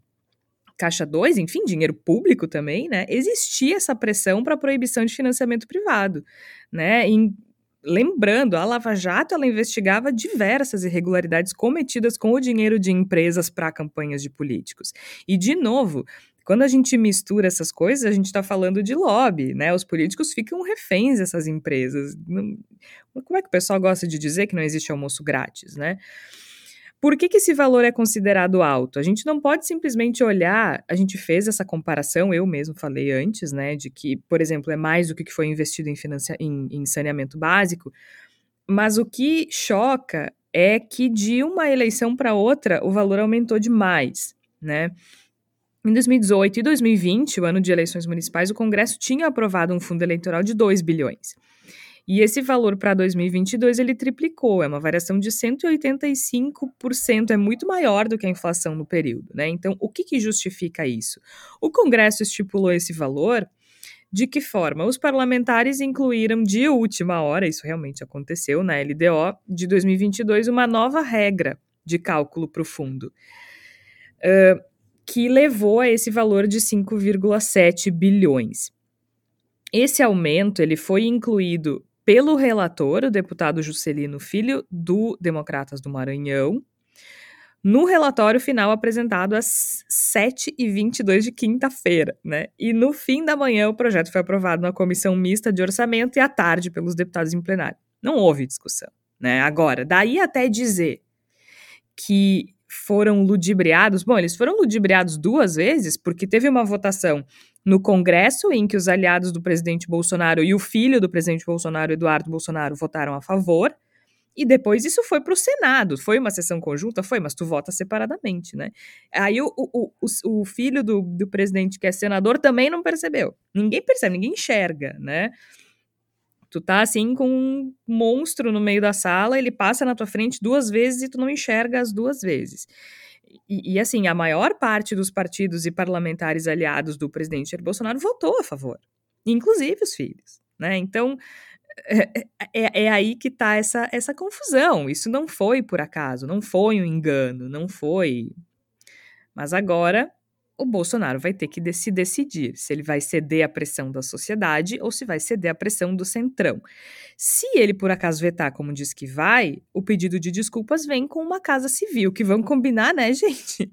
S2: Caixa 2, enfim, dinheiro público também, né? Existia essa pressão para proibição de financiamento privado, né? Em, lembrando, a Lava Jato ela investigava diversas irregularidades cometidas com o dinheiro de empresas para campanhas de políticos. E de novo, quando a gente mistura essas coisas, a gente está falando de lobby, né? Os políticos ficam reféns dessas empresas. Como é que o pessoal gosta de dizer que não existe almoço grátis, né? Por que, que esse valor é considerado alto? A gente não pode simplesmente olhar, a gente fez essa comparação, eu mesmo falei antes, né, de que, por exemplo, é mais do que foi investido em, financia, em, em saneamento básico, mas o que choca é que de uma eleição para outra o valor aumentou demais, né? Em 2018 e 2020, o ano de eleições municipais, o Congresso tinha aprovado um fundo eleitoral de 2 bilhões. E esse valor para 2022 ele triplicou, é uma variação de 185%, é muito maior do que a inflação no período, né? Então, o que, que justifica isso? O Congresso estipulou esse valor de que forma? Os parlamentares incluíram de última hora, isso realmente aconteceu na LDO de 2022, uma nova regra de cálculo para o fundo. Uh, que levou a esse valor de 5,7 bilhões. Esse aumento ele foi incluído pelo relator, o deputado Juscelino Filho, do Democratas do Maranhão, no relatório final apresentado às 7h22 de quinta-feira, né? E no fim da manhã o projeto foi aprovado na comissão mista de orçamento e à tarde pelos deputados em plenário. Não houve discussão, né? Agora, daí até dizer que foram ludibriados. Bom, eles foram ludibriados duas vezes, porque teve uma votação no Congresso em que os aliados do presidente Bolsonaro e o filho do presidente Bolsonaro, Eduardo Bolsonaro, votaram a favor. E depois isso foi para o Senado. Foi uma sessão conjunta? Foi, mas tu vota separadamente, né? Aí o, o, o, o filho do, do presidente, que é senador, também não percebeu. Ninguém percebe, ninguém enxerga, né? Tu tá assim com um monstro no meio da sala, ele passa na tua frente duas vezes e tu não enxerga as duas vezes. E, e, assim, a maior parte dos partidos e parlamentares aliados do presidente Jair Bolsonaro votou a favor, inclusive os filhos, né? Então, é, é, é aí que tá essa, essa confusão. Isso não foi por acaso, não foi um engano, não foi. Mas agora o Bolsonaro vai ter que se decidir se ele vai ceder à pressão da sociedade ou se vai ceder à pressão do centrão. Se ele por acaso vetar, como diz que vai, o pedido de desculpas vem com uma casa civil, que vamos combinar, né, gente?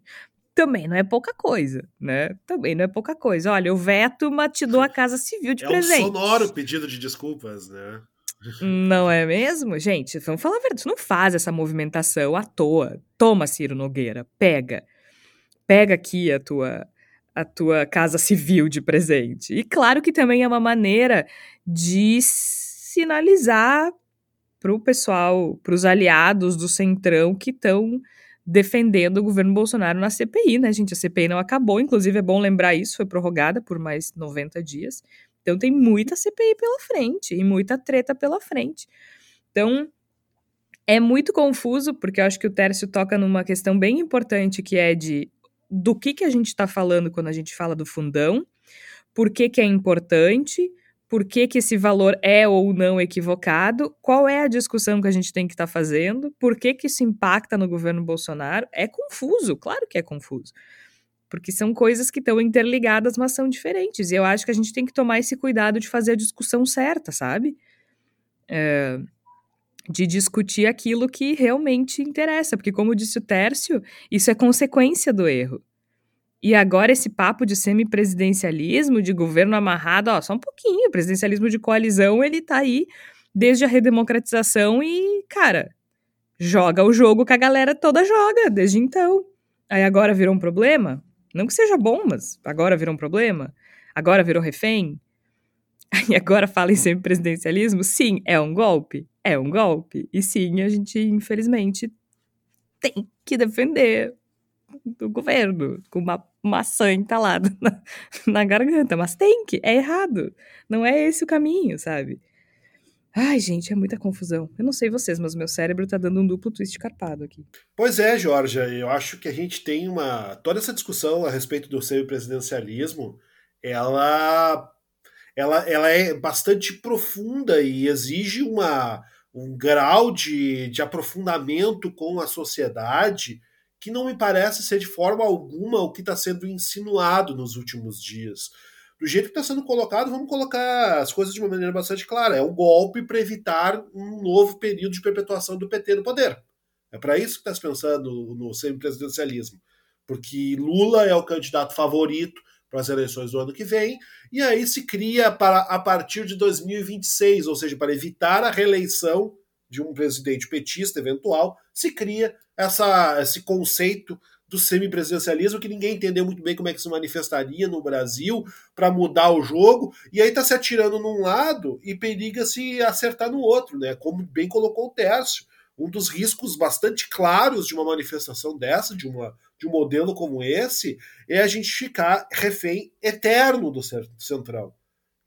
S2: Também não é pouca coisa, né? Também não é pouca coisa. Olha, eu veto, mas te dou a casa civil de é presente.
S6: É um sonoro pedido de desculpas, né?
S2: Não é mesmo? Gente, vamos falar a verdade, tu não faz essa movimentação à toa. Toma, Ciro Nogueira, pega pega aqui a tua a tua casa civil de presente. E claro que também é uma maneira de sinalizar para o pessoal, para os aliados do Centrão que estão defendendo o governo Bolsonaro na CPI, né, gente? A CPI não acabou, inclusive é bom lembrar isso, foi prorrogada por mais 90 dias. Então tem muita CPI pela frente e muita treta pela frente. Então é muito confuso, porque eu acho que o Tércio toca numa questão bem importante que é de do que, que a gente está falando quando a gente fala do fundão, por que, que é importante, por que, que esse valor é ou não equivocado, qual é a discussão que a gente tem que estar tá fazendo, por que, que isso impacta no governo Bolsonaro. É confuso, claro que é confuso. Porque são coisas que estão interligadas, mas são diferentes. E eu acho que a gente tem que tomar esse cuidado de fazer a discussão certa, sabe? É, de discutir aquilo que realmente interessa, porque como disse o Tércio, isso é consequência do erro. E agora esse papo de semipresidencialismo, de governo amarrado, ó, só um pouquinho, presidencialismo de coalizão, ele tá aí desde a redemocratização e, cara, joga o jogo que a galera toda joga desde então. Aí agora virou um problema? Não que seja bom, mas agora virou um problema? Agora virou refém? Aí agora fala em semipresidencialismo? Sim, é um golpe? É um golpe. E sim, a gente, infelizmente, tem que defender do governo com uma maçã entalada na, na garganta. Mas tem que, é errado. Não é esse o caminho, sabe? Ai, gente, é muita confusão. Eu não sei vocês, mas o meu cérebro tá dando um duplo twist carpado aqui.
S6: Pois é, Georgia, eu acho que a gente tem uma. Toda essa discussão a respeito do semipresidencialismo, ela, ela, ela é bastante profunda e exige uma, um grau de, de aprofundamento com a sociedade que não me parece ser de forma alguma o que está sendo insinuado nos últimos dias do jeito que está sendo colocado, vamos colocar as coisas de uma maneira bastante clara. É um golpe para evitar um novo período de perpetuação do PT no poder. É para isso que está se pensando no semipresidencialismo. Porque Lula é o candidato favorito para as eleições do ano que vem, e aí se cria para a partir de 2026, ou seja, para evitar a reeleição de um presidente petista eventual, se cria essa, esse conceito do semipresidencialismo, que ninguém entendeu muito bem como é que se manifestaria no Brasil para mudar o jogo, e aí está se atirando num lado e periga se acertar no outro, né? Como bem colocou o Tércio. Um dos riscos bastante claros de uma manifestação dessa, de, uma, de um modelo como esse, é a gente ficar refém eterno do Centrão.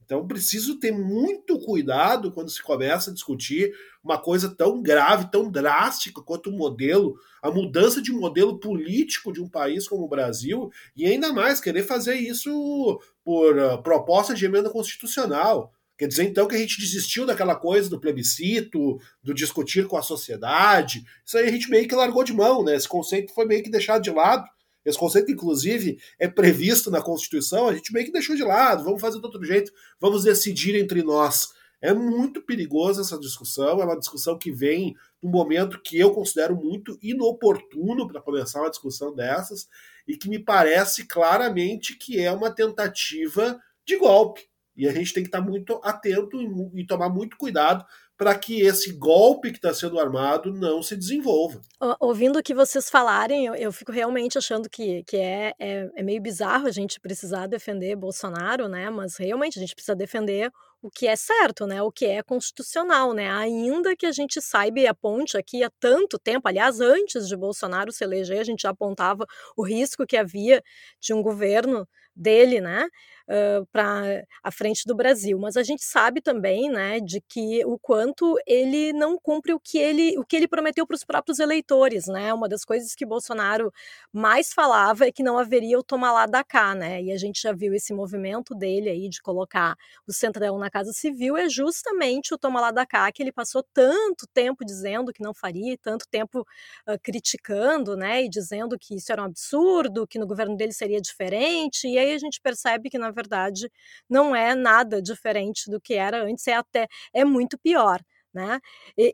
S6: Então preciso ter muito cuidado quando se começa a discutir uma coisa tão grave, tão drástica quanto o modelo, a mudança de modelo político de um país como o Brasil, e ainda mais querer fazer isso por uh, proposta de emenda constitucional. Quer dizer, então, que a gente desistiu daquela coisa do plebiscito, do discutir com a sociedade. Isso aí a gente meio que largou de mão, né? Esse conceito foi meio que deixado de lado. Esse conceito, inclusive, é previsto na Constituição, a gente meio que deixou de lado, vamos fazer de outro jeito, vamos decidir entre nós. É muito perigosa essa discussão, é uma discussão que vem num momento que eu considero muito inoportuno para começar uma discussão dessas e que me parece claramente que é uma tentativa de golpe. E a gente tem que estar muito atento e, e tomar muito cuidado para que esse golpe que está sendo armado não se desenvolva.
S5: Ouvindo o que vocês falarem, eu, eu fico realmente achando que, que é, é, é, meio bizarro a gente precisar defender Bolsonaro, né? Mas realmente a gente precisa defender o que é certo, né? O que é constitucional, né? Ainda que a gente saiba e aponte aqui há tanto tempo, aliás, antes de Bolsonaro se eleger, a gente já apontava o risco que havia de um governo dele, né? uh, para a frente do Brasil. Mas a gente sabe também, né, de que o quanto ele não cumpre o que ele, o que ele prometeu para os próprios eleitores, né? Uma das coisas que Bolsonaro mais falava é que não haveria o tomar lá da cá, né? E a gente já viu esse movimento dele aí de colocar o Centrão na Casa Civil é justamente o tomar lá da cá que ele passou tanto tempo dizendo que não faria, tanto tempo uh, criticando, né, e dizendo que isso era um absurdo, que no governo dele seria diferente. E aí a gente percebe que na verdade, não é nada diferente do que era antes, é até é muito pior. Né?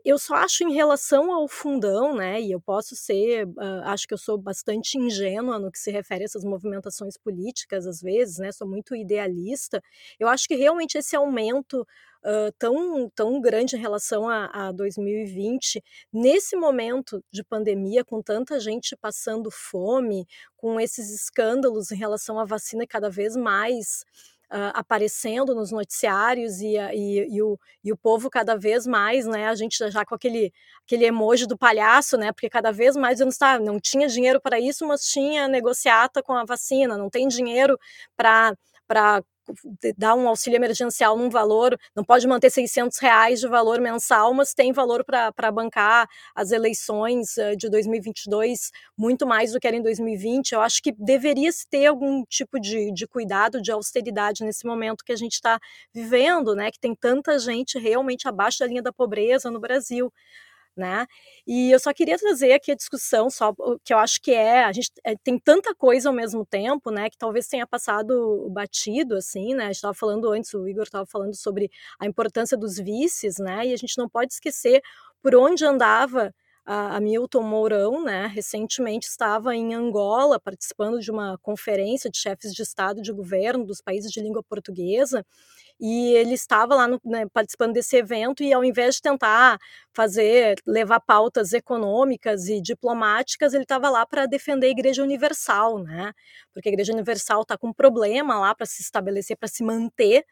S5: Eu só acho em relação ao fundão, né? E eu posso ser, uh, acho que eu sou bastante ingênua no que se refere a essas movimentações políticas, às vezes, né? Sou muito idealista. Eu acho que realmente esse aumento Uh, tão, tão grande em relação a, a 2020, nesse momento de pandemia, com tanta gente passando fome, com esses escândalos em relação à vacina cada vez mais Uh, aparecendo nos noticiários e, e, e, o, e o povo cada vez mais, né, a gente já com aquele, aquele emoji do palhaço, né, porque cada vez mais não, está, não tinha dinheiro para isso, mas tinha negociata com a vacina, não tem dinheiro para dar um auxílio emergencial num valor, não pode manter 600 reais de valor mensal, mas tem valor para bancar as eleições eh, de 2022 muito mais do que era em 2020. Eu acho que deveria se ter algum tipo de, de cuidado, de austeridade nesse momento que a gente está vivendo, né? Que tem tanta gente realmente abaixo da linha da pobreza no Brasil né? E eu só queria trazer aqui a discussão, só que eu acho que é, a gente é, tem tanta coisa ao mesmo tempo, né, que talvez tenha passado batido, assim, né? A gente estava falando antes, o Igor estava falando sobre a importância dos vices, né? E a gente não pode esquecer por onde andava a Hamilton Mourão, né, recentemente estava em Angola participando de uma conferência de chefes de Estado e de governo dos países de língua portuguesa e ele estava lá no, né, participando desse evento e ao invés de tentar fazer levar pautas econômicas e diplomáticas ele estava lá para defender a Igreja Universal né porque a Igreja Universal está com um problema lá para se estabelecer para se manter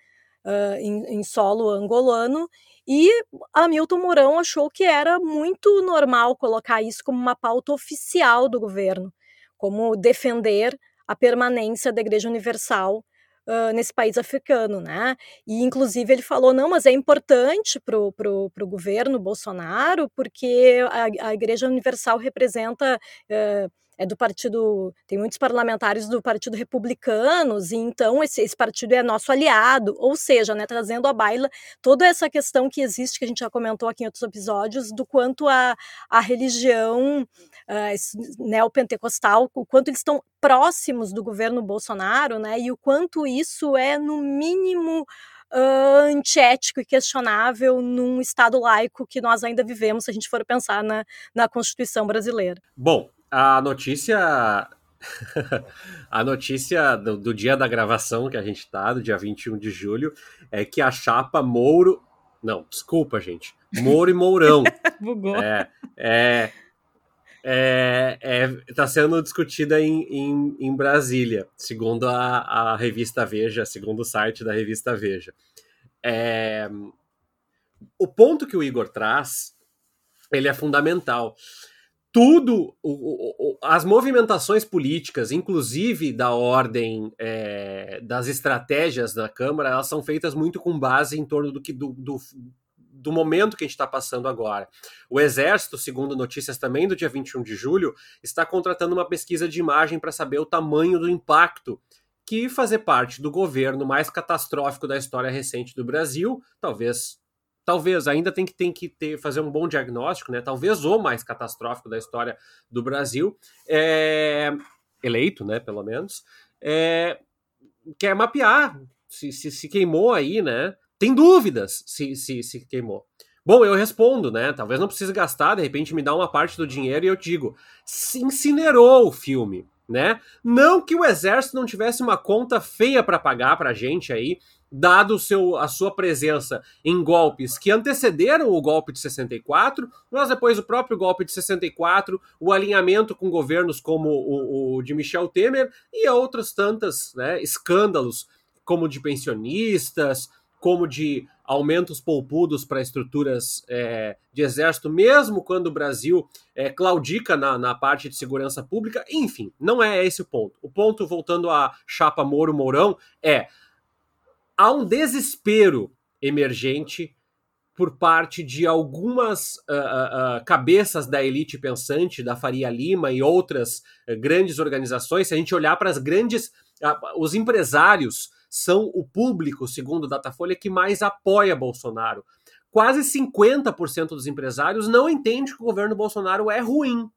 S5: uh, em, em solo angolano e Hamilton Mourão achou que era muito normal colocar isso como uma pauta oficial do governo, como defender a permanência da Igreja Universal uh, nesse país africano, né? E inclusive ele falou não, mas é importante para o governo Bolsonaro porque a, a Igreja Universal representa uh, é do partido, tem muitos parlamentares do Partido Republicanos, e então esse, esse partido é nosso aliado, ou seja, né, trazendo à baila toda essa questão que existe, que a gente já comentou aqui em outros episódios, do quanto a, a religião uh, neopentecostal, o quanto eles estão próximos do governo Bolsonaro, né, e o quanto isso é, no mínimo, uh, antiético e questionável num Estado laico que nós ainda vivemos, se a gente for pensar na, na Constituição brasileira.
S7: Bom, a notícia. a notícia do, do, dia da gravação que a gente tá, do dia 21 de julho, é que a chapa Mouro. Não, desculpa, gente. Mouro e Mourão.
S5: Bugou.
S7: É, é, é, é, tá sendo discutida em, em, em Brasília, segundo a, a, revista Veja, segundo o site da revista Veja. É, o ponto que o Igor traz, ele é fundamental tudo, o, o, as movimentações políticas, inclusive da ordem é, das estratégias da Câmara, elas são feitas muito com base em torno do que do, do, do momento que a gente está passando agora. O Exército, segundo notícias também do dia 21 de julho, está contratando uma pesquisa de imagem para saber o tamanho do impacto que fazer parte do governo mais catastrófico da história recente do Brasil, talvez talvez ainda tem que, tem que ter, fazer um bom diagnóstico, né? Talvez o mais catastrófico da história do Brasil, é, eleito, né? Pelo menos, é, quer mapear se, se, se queimou aí, né? Tem dúvidas se, se, se queimou. Bom, eu respondo, né? Talvez não precise gastar, de repente me dá uma parte do dinheiro e eu digo: se incinerou o filme, né? Não que o exército não tivesse uma conta feia para pagar pra gente aí, dado seu, a sua presença em golpes que antecederam o golpe de 64, mas depois o próprio golpe de 64, o alinhamento com governos como o, o de Michel Temer e outras tantas né, escândalos, como de pensionistas, como de aumentos poupudos para estruturas é, de exército, mesmo quando o Brasil é, claudica na, na, parte de segurança pública. Enfim, não é esse o ponto. O ponto, voltando à chapa Moro-Mourão, é há um desespero emergente por parte de algumas uh, uh, cabeças da elite pensante, da Faria Lima e outras uh, grandes organizações. Se a gente olhar para as grandes. os empresários são o público, segundo o Datafolha, que mais apoia Bolsonaro. Quase 50% dos empresários não entende que o governo Bolsonaro é ruim.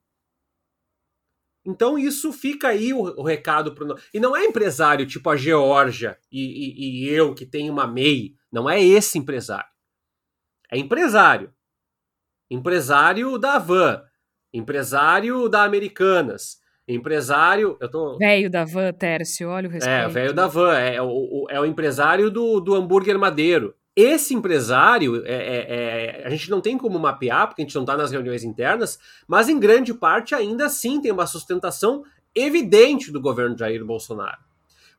S7: Então isso fica aí o, o recado para E não é empresário tipo a Georgia e, e, e, eu que tenho uma MEI. Não é esse empresário. É empresário. Empresário da Van. Empresário da Americanas. Empresário. Eu tô.
S2: Velho da Van, Tércio, olha o é, respeito.
S7: É, velho da Van. É, o, é o empresário do, do hambúrguer madeiro. Esse empresário, é, é, é, a gente não tem como mapear, porque a gente não está nas reuniões internas, mas em grande parte ainda assim tem uma sustentação evidente do governo Jair Bolsonaro.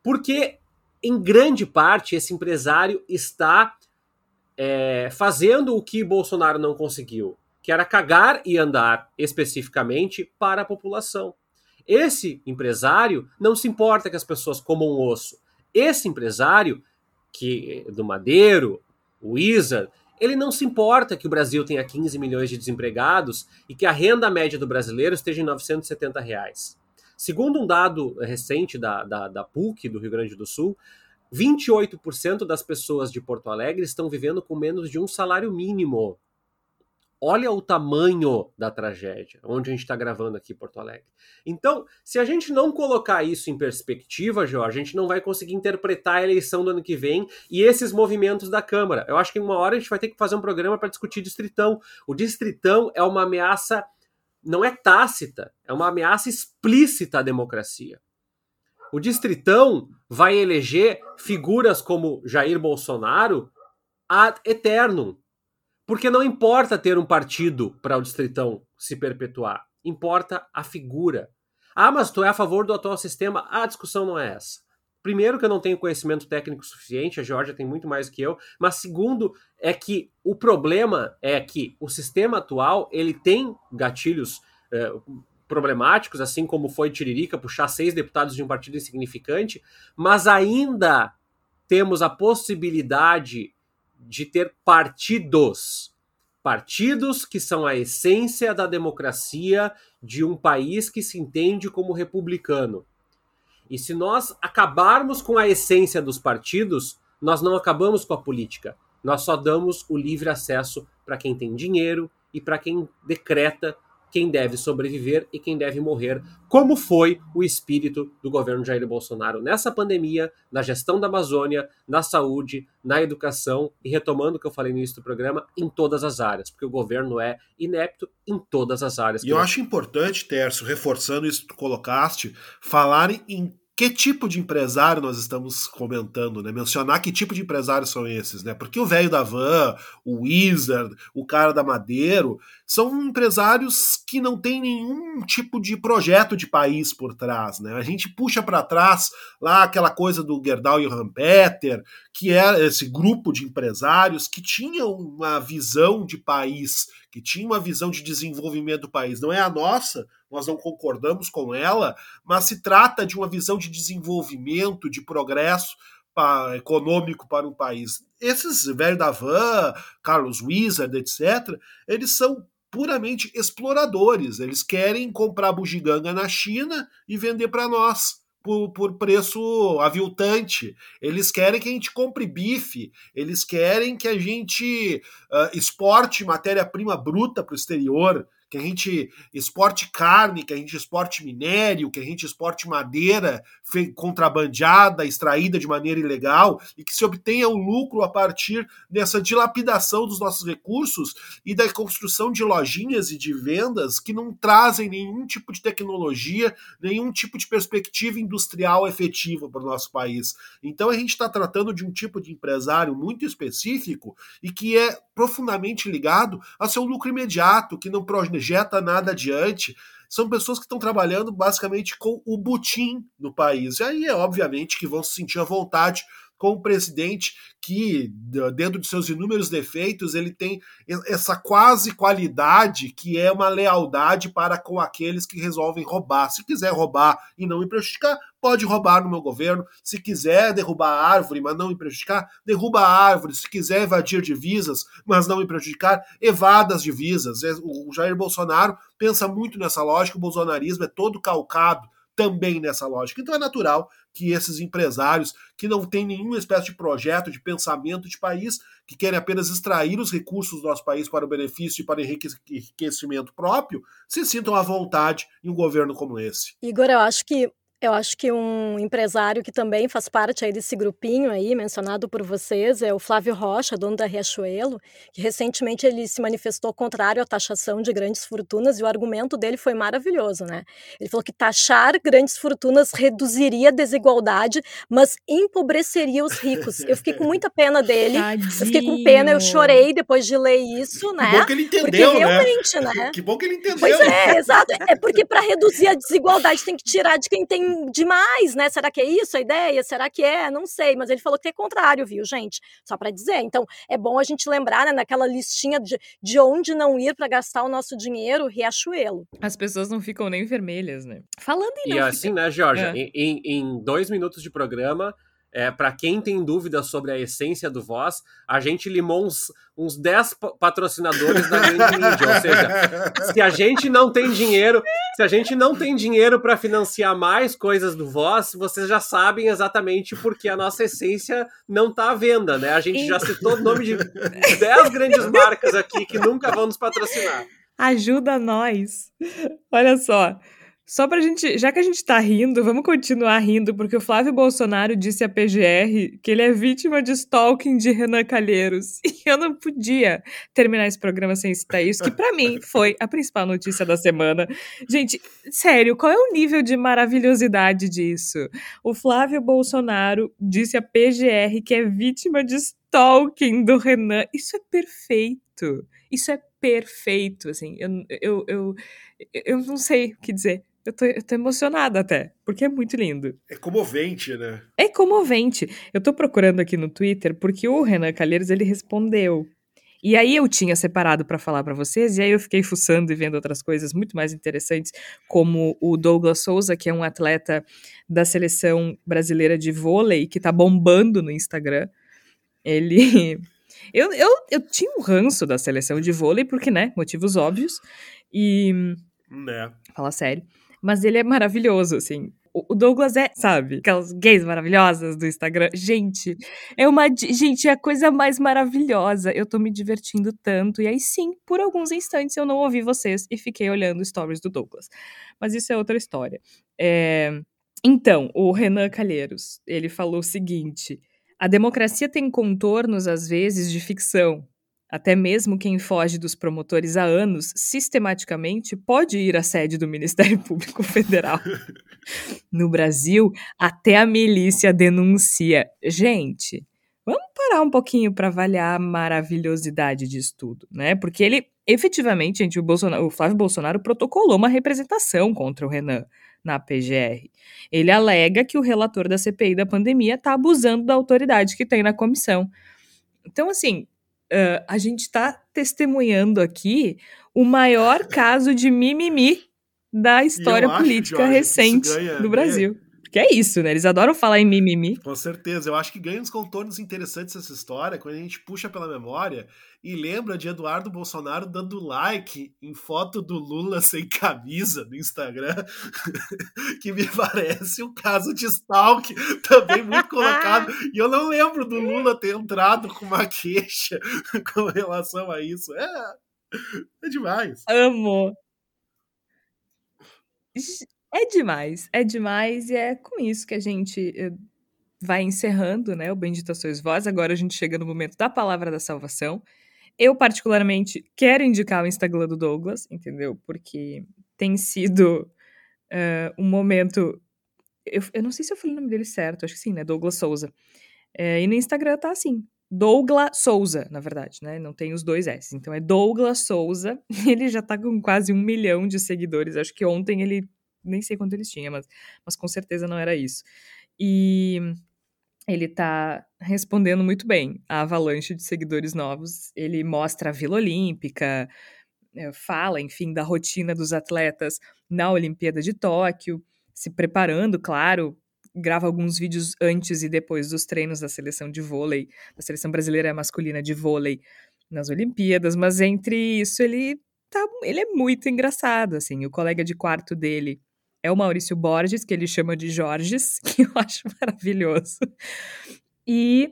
S7: Porque, em grande parte, esse empresário está é, fazendo o que Bolsonaro não conseguiu, que era cagar e andar especificamente para a população. Esse empresário não se importa que as pessoas comam osso. Esse empresário que do Madeiro, Wizard, ele não se importa que o Brasil tenha 15 milhões de desempregados e que a renda média do brasileiro esteja em 970 reais. Segundo um dado recente da, da, da PUC do Rio Grande do Sul, 28% das pessoas de Porto Alegre estão vivendo com menos de um salário mínimo. Olha o tamanho da tragédia, onde a gente está gravando aqui em Porto Alegre. Então, se a gente não colocar isso em perspectiva, Jorge, a gente não vai conseguir interpretar a eleição do ano que vem e esses movimentos da Câmara. Eu acho que em uma hora a gente vai ter que fazer um programa para discutir distritão. O distritão é uma ameaça não é tácita, é uma ameaça explícita à democracia. O Distritão vai eleger figuras como Jair Bolsonaro ad eternum. Porque não importa ter um partido para o Distritão se perpetuar, importa a figura. Ah, mas tu é a favor do atual sistema? A discussão não é essa. Primeiro, que eu não tenho conhecimento técnico suficiente, a Georgia tem muito mais que eu. Mas segundo, é que o problema é que o sistema atual ele tem gatilhos é, problemáticos, assim como foi Tiririca puxar seis deputados de um partido insignificante, mas ainda temos a possibilidade de ter partidos. Partidos que são a essência da democracia de um país que se entende como republicano. E se nós acabarmos com a essência dos partidos, nós não acabamos com a política. Nós só damos o livre acesso para quem tem dinheiro e para quem decreta quem deve sobreviver e quem deve morrer, como foi o espírito do governo Jair Bolsonaro nessa pandemia, na gestão da Amazônia, na saúde, na educação e retomando o que eu falei no início do programa, em todas as áreas, porque o governo é inepto em todas as áreas.
S6: E eu acho importante, Tércio, reforçando isso que tu colocaste, falar em que tipo de empresário nós estamos comentando, né? Mencionar que tipo de empresários são esses, né? Porque o velho da van, o Wizard, o cara da Madeiro, são empresários que não têm nenhum tipo de projeto de país por trás, né? A gente puxa para trás lá aquela coisa do Gerdau e o que é esse grupo de empresários que tinham uma visão de país, que tinha uma visão de desenvolvimento do país. Não é a nossa, nós não concordamos com ela, mas se trata de uma visão de desenvolvimento, de progresso para, econômico para um país. Esses velho da van, Carlos Wizard, etc., eles são puramente exploradores. Eles querem comprar bugiganga na China e vender para nós. Por, por, preço aviltante. Eles querem que a gente compre bife, eles querem que a gente uh, exporte matéria-prima bruta para o exterior, que a gente exporte carne, que a gente exporte minério, que a gente exporte madeira contrabandeada, extraída de maneira ilegal e que se obtenha um lucro a partir dessa dilapidação dos nossos recursos e da construção de lojinhas e de vendas que não trazem nenhum tipo de tecnologia, nenhum tipo de perspectiva industrial efetiva para o nosso país. Então a gente está tratando de um tipo de empresário muito específico e que é profundamente ligado a seu lucro imediato, que não projeta nada adiante. São pessoas que estão trabalhando basicamente com o butim no país. E aí é obviamente que vão se sentir à vontade com um presidente que, dentro de seus inúmeros defeitos, ele tem essa quase qualidade que é uma lealdade para com aqueles que resolvem roubar. Se quiser roubar e não me prejudicar, pode roubar no meu governo. Se quiser derrubar a árvore, mas não me prejudicar, derruba a árvore. Se quiser evadir divisas, mas não me prejudicar, evada as divisas. É, o Jair Bolsonaro pensa muito nessa lógica, o bolsonarismo é todo calcado também nessa lógica. Então é natural que esses empresários que não têm nenhuma espécie de projeto, de pensamento de país, que querem apenas extrair os recursos do nosso país para o benefício e para o enriquecimento próprio, se sintam à vontade em um governo como esse.
S5: Igor, eu acho que eu acho que um empresário que também faz parte aí desse grupinho aí, mencionado por vocês, é o Flávio Rocha, dono da Riachuelo, que recentemente ele se manifestou contrário à taxação de grandes fortunas e o argumento dele foi maravilhoso, né? Ele falou que taxar grandes fortunas reduziria a desigualdade, mas empobreceria os ricos. Eu fiquei com muita pena dele.
S2: Tadinho.
S5: Eu fiquei com pena, eu chorei depois de ler isso, né?
S6: Que bom que ele entendeu,
S5: porque
S6: né?
S5: realmente, né?
S6: Que bom que ele entendeu.
S5: Pois é, exato. É porque para reduzir a desigualdade tem que tirar de quem tem demais, né? Será que é isso a ideia? Será que é? Não sei, mas ele falou que é contrário, viu, gente? Só para dizer. Então, é bom a gente lembrar, né, naquela listinha de, de onde não ir para gastar o nosso dinheiro, Riachuelo.
S2: As pessoas não ficam nem vermelhas, né? Falando em
S7: E
S2: não
S7: assim,
S2: ficar-
S7: né, Georgia,
S2: É.
S7: em- em dois minutos de programa, é, para quem tem dúvidas sobre a essência do Voz, a gente limou uns, uns 10 pa- patrocinadores na grande mídia. Ou seja, se a gente não tem dinheiro, se a gente não tem dinheiro para financiar mais coisas do Voz, vocês já sabem exatamente porque a nossa essência não está à venda, né? A gente já citou o nome de 10 grandes marcas aqui que nunca vão nos patrocinar.
S2: Ajuda nós. Olha só. Só pra gente, já que a gente tá rindo, vamos continuar rindo, porque o Flávio Bolsonaro disse à PGR que ele é vítima de stalking de Renan Calheiros. E eu não podia terminar esse programa sem citar isso, que para mim foi a principal notícia da semana. Gente, sério, qual é o nível de maravilhosidade disso? O Flávio Bolsonaro disse à PGR que é vítima de stalking do Renan. Isso é perfeito. Isso é perfeito, assim. Eu, eu, eu, eu não sei o que dizer. Eu tô, eu tô emocionada até, porque é muito lindo.
S6: É comovente, né?
S2: É comovente. Eu tô procurando aqui no Twitter porque o Renan Calheiros ele respondeu. E aí eu tinha separado para falar para vocês, e aí eu fiquei fuçando e vendo outras coisas muito mais interessantes, como o Douglas Souza, que é um atleta da seleção brasileira de vôlei, que tá bombando no Instagram. Ele. Eu, eu, eu tinha um ranço da seleção de vôlei, porque, né, motivos óbvios. E.
S6: Né.
S2: Fala sério. Mas ele é maravilhoso, assim. O Douglas é, sabe, aquelas gays maravilhosas do Instagram. Gente, é uma. Gente, é a coisa mais maravilhosa. Eu tô me divertindo tanto. E aí, sim, por alguns instantes eu não ouvi vocês e fiquei olhando stories do Douglas. Mas isso é outra história. É... Então, o Renan Calheiros, ele falou o seguinte: a democracia tem contornos, às vezes, de ficção. Até mesmo quem foge dos promotores há anos, sistematicamente, pode ir à sede do Ministério Público Federal. no Brasil, até a milícia denuncia. Gente, vamos parar um pouquinho para avaliar a maravilhosidade disso tudo, né? Porque ele, efetivamente, gente, o, Bolsonaro, o Flávio Bolsonaro protocolou uma representação contra o Renan na PGR. Ele alega que o relator da CPI da pandemia está abusando da autoridade que tem na comissão. Então, assim, uh, a gente está testemunhando aqui o maior caso de mimimi da história política Jorge, recente ganha, do Brasil. Que é isso, né? Eles adoram falar em mimimi.
S6: Com certeza. Eu acho que ganha uns contornos interessantes essa história quando a gente puxa pela memória e lembra de Eduardo Bolsonaro dando like em foto do Lula sem camisa no Instagram, que me parece um caso de stalk também muito colocado. E eu não lembro do Lula ter entrado com uma queixa com relação a isso. É, é demais.
S2: Amo. É demais, é demais, e é com isso que a gente eh, vai encerrando, né, o Bendita Sois Vós. Agora a gente chega no momento da palavra da salvação. Eu, particularmente, quero indicar o Instagram do Douglas, entendeu? Porque tem sido uh, um momento. Eu, eu, não sei se eu falei o nome dele certo, acho que sim, né? Douglas Souza. É, e no Instagram tá assim. Douglas Souza, na verdade, né? Não tem os dois S. Então é Douglas Souza. Ele já tá com quase um milhão de seguidores. Acho que ontem ele nem sei quanto eles tinham, mas, mas com certeza não era isso. E ele tá respondendo muito bem à avalanche de seguidores novos. Ele mostra a Vila Olímpica, eh, fala, enfim, da rotina dos atletas na Olimpíada de Tóquio, se preparando, claro, grava alguns vídeos antes e depois dos treinos da seleção de vôlei, da seleção brasileira masculina de vôlei nas Olimpíadas, mas entre isso ele tá, ele é muito engraçado, assim, o colega de quarto dele é o Maurício Borges, que ele chama de Jorges, que eu acho maravilhoso. E,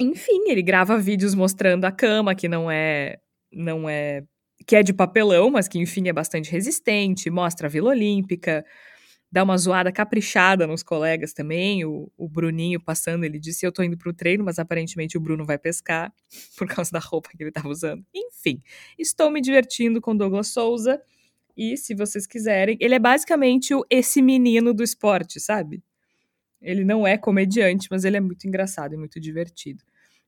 S2: enfim, ele grava vídeos mostrando a cama, que não é. não é. que é de papelão, mas que, enfim, é bastante resistente, mostra a Vila Olímpica, dá uma zoada caprichada nos colegas também. O, o Bruninho passando, ele disse: Eu tô indo pro treino, mas aparentemente o Bruno vai pescar, por causa da roupa que ele tava usando. Enfim, estou me divertindo com Douglas Souza. E se vocês quiserem, ele é basicamente o esse menino do esporte, sabe? Ele não é comediante, mas ele é muito engraçado e muito divertido.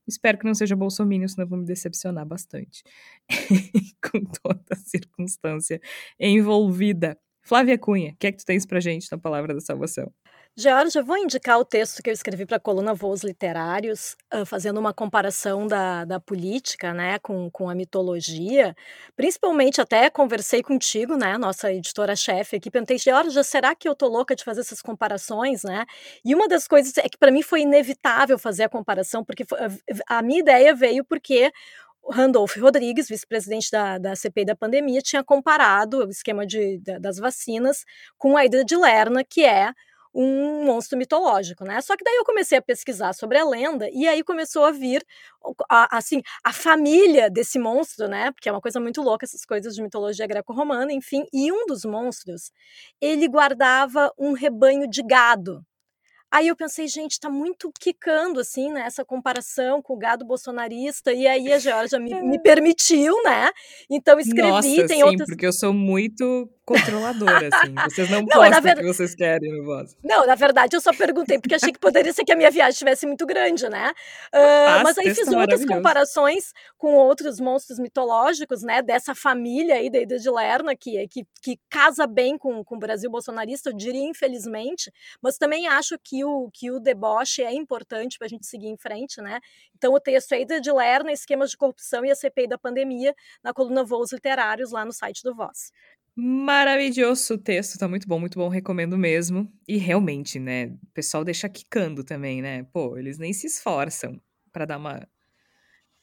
S2: Espero que não seja bolsominion, senão vou me decepcionar bastante. Com toda a circunstância envolvida. Flávia Cunha, o que é que tu tens pra gente na Palavra da Salvação?
S5: Georgia, vou indicar o texto que eu escrevi para a coluna Voos Literários, fazendo uma comparação da, da política né, com, com a mitologia. Principalmente, até conversei contigo, né, nossa editora-chefe aqui, perguntei, Georgia, será que eu tô louca de fazer essas comparações? Né? E uma das coisas é que para mim foi inevitável fazer a comparação, porque a, a minha ideia veio porque Randolph Rodrigues, vice-presidente da, da CPI da pandemia, tinha comparado o esquema de, das vacinas com a ida de Lerna, que é um monstro mitológico, né? Só que daí eu comecei a pesquisar sobre a lenda e aí começou a vir a, assim a família desse monstro, né? Porque é uma coisa muito louca essas coisas de mitologia greco-romana, enfim. E um dos monstros ele guardava um rebanho de gado. Aí eu pensei, gente, tá muito quicando, assim, né? Essa comparação com o gado bolsonarista. E aí a Georgia me, me permitiu, né? Então escrevi.
S2: Nossa,
S5: tem
S2: sim,
S5: outras.
S2: porque eu sou muito controladora, assim. Vocês não, não postam ver... o que vocês querem no voz.
S5: Não, na verdade eu só perguntei porque achei que poderia ser que a minha viagem estivesse muito grande, né? Uh, mas aí fiz outras comparações com outros monstros mitológicos, né? Dessa família aí da Ida de Lerna, que, que, que casa bem com, com o Brasil bolsonarista, eu diria infelizmente, mas também acho que o, que o deboche é importante para a gente seguir em frente, né? Então o texto é Ida de Lerna, esquemas de corrupção e a CPI da pandemia, na coluna Voos Literários, lá no site do Voz.
S2: Maravilhoso o texto, tá muito bom, muito bom, recomendo mesmo. E realmente, né, o pessoal deixa quicando também, né? Pô, eles nem se esforçam para dar uma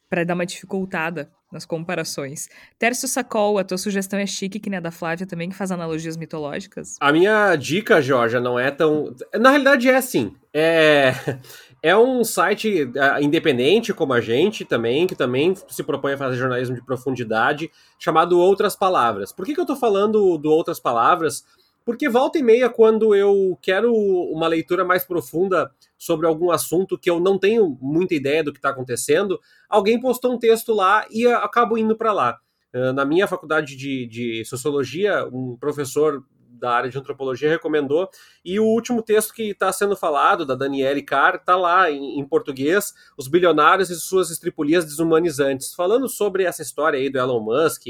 S2: para dar uma dificultada nas comparações. Tércio Sacol, a tua sugestão é chique, que nem a da Flávia também, que faz analogias mitológicas.
S7: A minha dica, Jorge, não é tão. Na realidade é assim. É. É um site uh, independente como a gente também, que também se propõe a fazer jornalismo de profundidade, chamado Outras Palavras. Por que, que eu estou falando do Outras Palavras? Porque volta e meia, quando eu quero uma leitura mais profunda sobre algum assunto que eu não tenho muita ideia do que está acontecendo, alguém postou um texto lá e acabo indo para lá. Uh, na minha faculdade de, de sociologia, um professor da área de antropologia recomendou. E o último texto que está sendo falado, da Daniele Carr, está lá em, em, português, Os Bilionários e Suas Estripulias Desumanizantes, falando sobre essa história aí do Elon Musk,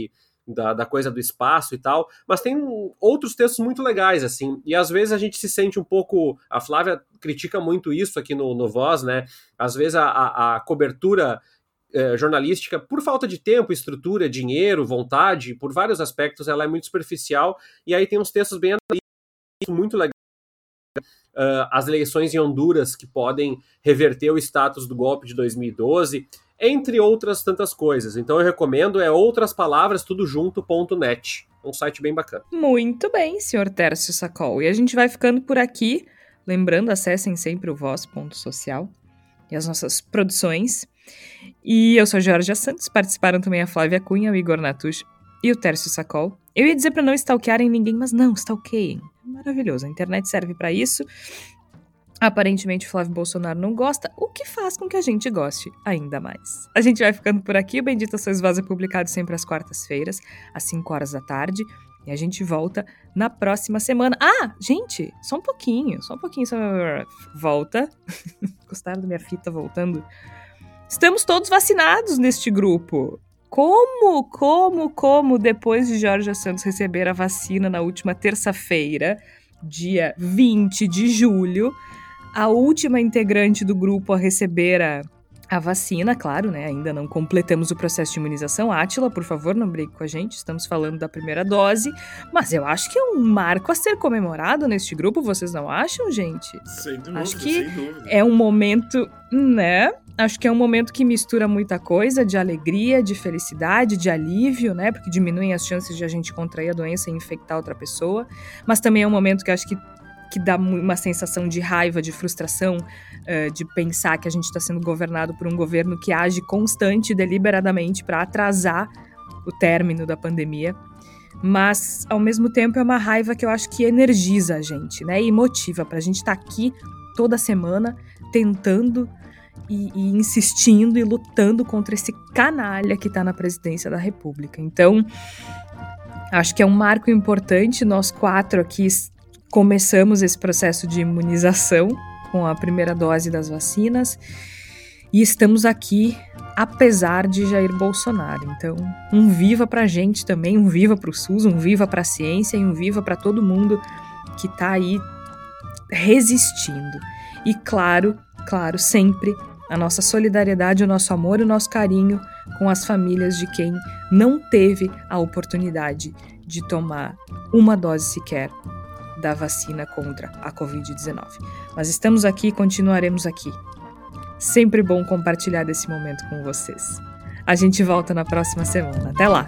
S7: da, da, coisa do espaço e tal, mas tem outros textos muito legais, assim, e às vezes a gente se sente um pouco. A Flávia critica muito isso aqui no, no Voz, né? Às vezes a, a, a cobertura eh, jornalística, por falta de tempo, estrutura, dinheiro, vontade, por vários aspectos, ela é muito superficial. E aí tem uns textos bem muito legais. Uh, as eleições em Honduras que podem reverter o status do golpe de 2012, entre outras tantas coisas. Então eu recomendo é outras palavras tudo junto.net. Um site bem bacana.
S2: Muito bem, senhor Tércio Sacol. E a gente vai ficando por aqui. Lembrando, acessem sempre o voz.social e as nossas produções. E eu sou a Georgia Santos, participaram também a Flávia Cunha, o Igor Natush e o Tércio Sacol. Eu ia dizer para não stalkearem ninguém, mas não, stalkeiem. Maravilhoso, a internet serve para isso. Aparentemente, Flávio Bolsonaro não gosta, o que faz com que a gente goste ainda mais. A gente vai ficando por aqui. O Bendita Sois Voz é publicado sempre às quartas-feiras, às 5 horas da tarde. E a gente volta na próxima semana. Ah, gente, só um pouquinho, só um pouquinho. Só... Volta. Gostaram da minha fita voltando? Estamos todos vacinados neste grupo. Como, como, como depois de Jorge Santos receber a vacina na última terça-feira, dia 20 de julho, a última integrante do grupo a receber a, a vacina, claro, né? Ainda não completamos o processo de imunização. Átila, por favor, não brigue com a gente, estamos falando da primeira dose. Mas eu acho que é um marco a ser comemorado neste grupo, vocês não acham, gente?
S6: Sem dúvida,
S2: acho que
S6: sem dúvida.
S2: é um momento, né? Acho que é um momento que mistura muita coisa de alegria, de felicidade, de alívio, né? Porque diminuem as chances de a gente contrair a doença e infectar outra pessoa. Mas também é um momento que acho que, que dá uma sensação de raiva, de frustração, uh, de pensar que a gente está sendo governado por um governo que age constante e deliberadamente para atrasar o término da pandemia. Mas, ao mesmo tempo, é uma raiva que eu acho que energiza a gente, né? E motiva para a gente estar tá aqui toda semana tentando e, e, insistindo e lutando contra esse canalha que está na presidência da República. Então, acho que é um marco importante. Nós quatro aqui começamos esse processo de imunização com a primeira dose das vacinas e estamos aqui apesar de Jair Bolsonaro. Então, um viva pra gente também, um viva pro SUS, um viva pra ciência e um viva para todo mundo que tá aí resistindo. E claro, claro, sempre a nossa solidariedade, o nosso amor e o nosso carinho com as famílias de quem não teve a oportunidade de tomar uma dose sequer da vacina contra a Covid-19. Mas estamos aqui e continuaremos aqui. Sempre bom compartilhar desse momento com vocês. A gente volta na próxima semana. Até lá!